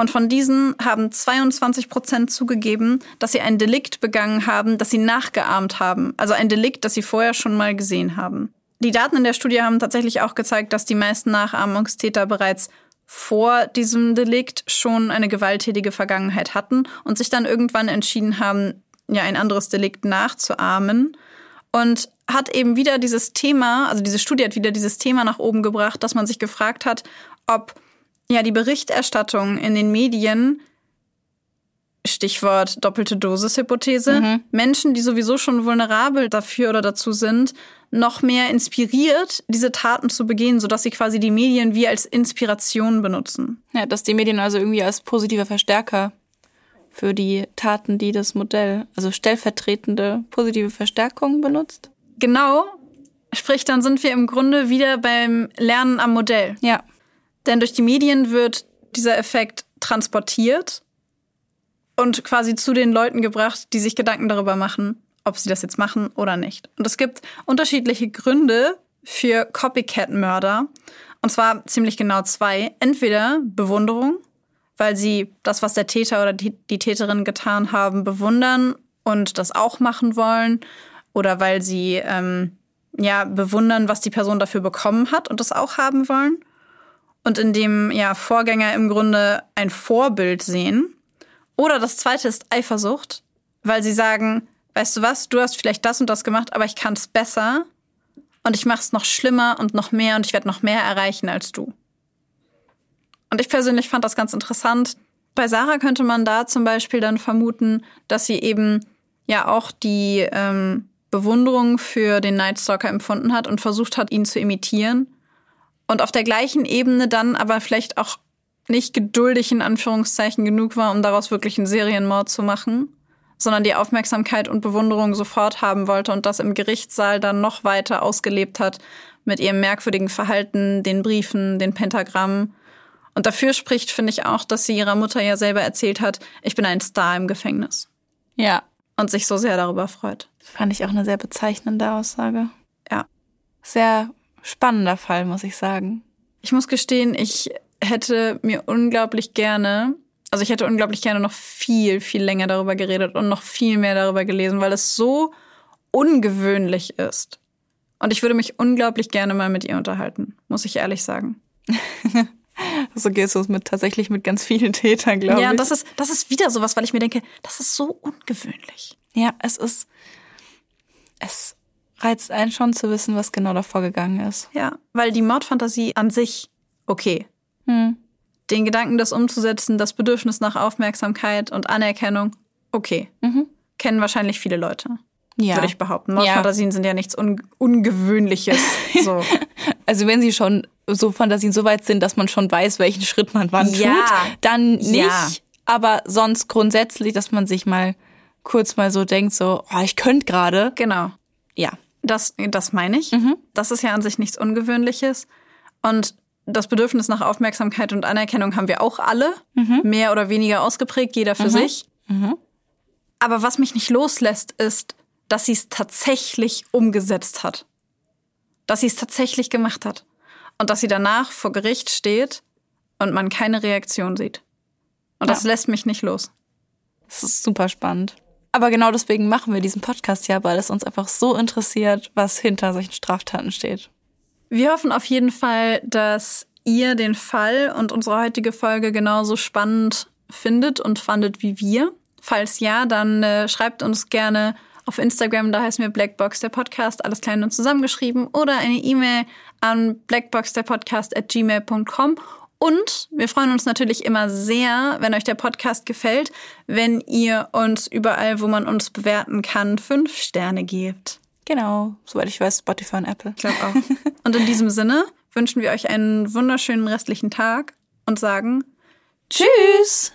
und von diesen haben 22 Prozent zugegeben, dass sie ein Delikt begangen haben, das sie nachgeahmt haben. Also ein Delikt, das sie vorher schon mal gesehen haben. Die Daten in der Studie haben tatsächlich auch gezeigt, dass die meisten Nachahmungstäter bereits vor diesem Delikt schon eine gewalttätige Vergangenheit hatten und sich dann irgendwann entschieden haben, ja, ein anderes Delikt nachzuahmen. Und hat eben wieder dieses Thema, also diese Studie hat wieder dieses Thema nach oben gebracht, dass man sich gefragt hat, ob ja die Berichterstattung in den Medien Stichwort doppelte Dosis-Hypothese, mhm. Menschen, die sowieso schon vulnerabel dafür oder dazu sind, noch mehr inspiriert, diese Taten zu begehen, sodass sie quasi die Medien wie als Inspiration benutzen. Ja, dass die Medien also irgendwie als positiver Verstärker für die Taten, die das Modell, also stellvertretende positive Verstärkung benutzt. Genau. Sprich, dann sind wir im Grunde wieder beim Lernen am Modell. Ja. Denn durch die Medien wird dieser Effekt transportiert und quasi zu den Leuten gebracht, die sich Gedanken darüber machen, ob sie das jetzt machen oder nicht. Und es gibt unterschiedliche Gründe für Copycat-Mörder. Und zwar ziemlich genau zwei. Entweder Bewunderung, weil sie das, was der Täter oder die, Täterin getan haben, bewundern und das auch machen wollen. Oder weil sie ähm, ja bewundern, was die Person dafür bekommen hat und das auch haben wollen. Und in dem ja Vorgänger im Grunde ein Vorbild sehen. Oder das zweite ist Eifersucht, weil sie sagen, weißt du was, du hast vielleicht das und das gemacht, aber ich kann es besser und ich mache es noch schlimmer und noch mehr und ich werde noch mehr erreichen als du. Und ich persönlich fand das ganz interessant. Bei Sarah könnte man da zum Beispiel dann vermuten, dass sie eben ja auch die ähm, Bewunderung für den Night Stalker empfunden hat und versucht hat, ihn zu imitieren. Und auf der gleichen Ebene dann aber vielleicht auch nicht geduldig in Anführungszeichen genug war, um daraus wirklich einen Serienmord zu machen, sondern die Aufmerksamkeit und Bewunderung sofort haben wollte und das im Gerichtssaal dann noch weiter ausgelebt hat mit ihrem merkwürdigen Verhalten, den Briefen, den Pentagrammen Und dafür spricht, finde ich auch, dass sie ihrer Mutter ja selber erzählt hat, ich bin ein Star im Gefängnis. Ja. Und sich so sehr darüber freut. Fand ich auch eine sehr bezeichnende Aussage. Ja. Sehr spannender Fall, muss ich sagen. Ich muss gestehen, ich hätte mir unglaublich gerne, also ich hätte unglaublich gerne noch viel, viel länger darüber geredet und noch viel mehr darüber gelesen, weil es so ungewöhnlich ist. Und ich würde mich unglaublich gerne mal mit ihr unterhalten, muss ich ehrlich sagen. so geht es mit tatsächlich mit ganz vielen Tätern, glaube ich. Ja, das ist, das ist wieder sowas, weil ich mir denke, das ist so ungewöhnlich. Ja, es ist. Es reizt einen schon zu wissen, was genau da vorgegangen ist. Ja, weil die Mordfantasie an sich, okay. Hm. Den Gedanken, das umzusetzen, das Bedürfnis nach Aufmerksamkeit und Anerkennung, okay. Mhm. Kennen wahrscheinlich viele Leute. Ja. Würde ich behaupten. Mordfantasien sind ja nichts Un Ungewöhnliches. So. Also wenn sie schon so Fantasien so weit sind, dass man schon weiß, welchen Schritt man wann Ja. tut, dann nicht. Ja. Aber sonst grundsätzlich, dass man sich mal kurz mal so denkt, so, oh, ich könnte gerade. genau. Ja. Das, das meine ich. Mhm. Das ist ja an sich nichts Ungewöhnliches. Und das Bedürfnis nach Aufmerksamkeit und Anerkennung haben wir auch alle. Mehr oder weniger ausgeprägt, jeder für sich. Mhm. Aber was mich nicht loslässt, ist, dass sie es tatsächlich umgesetzt hat. Dass sie es tatsächlich gemacht hat. Und dass sie danach vor Gericht steht und man keine Reaktion sieht. Und das Ja. lässt mich nicht los. Das ist super spannend. Aber genau deswegen machen wir diesen Podcast ja, weil es uns einfach so interessiert, was hinter solchen Straftaten steht. Wir hoffen auf jeden Fall, dass ihr den Fall und unsere heutige Folge genauso spannend findet und fandet wie wir. Falls ja, dann äh, schreibt uns gerne auf Instagram, da heißen wir Blackbox der Podcast, alles klein und zusammengeschrieben, oder eine E-Mail an blackboxderpodcast at gmail.com. Und wir freuen uns natürlich immer sehr, wenn euch der Podcast gefällt, wenn ihr uns überall, wo man uns bewerten kann, fünf Sterne gebt. Genau, soweit ich weiß, Spotify und Apple. Ich glaube auch. Und in diesem Sinne wünschen wir euch einen wunderschönen restlichen Tag und sagen Tschüss!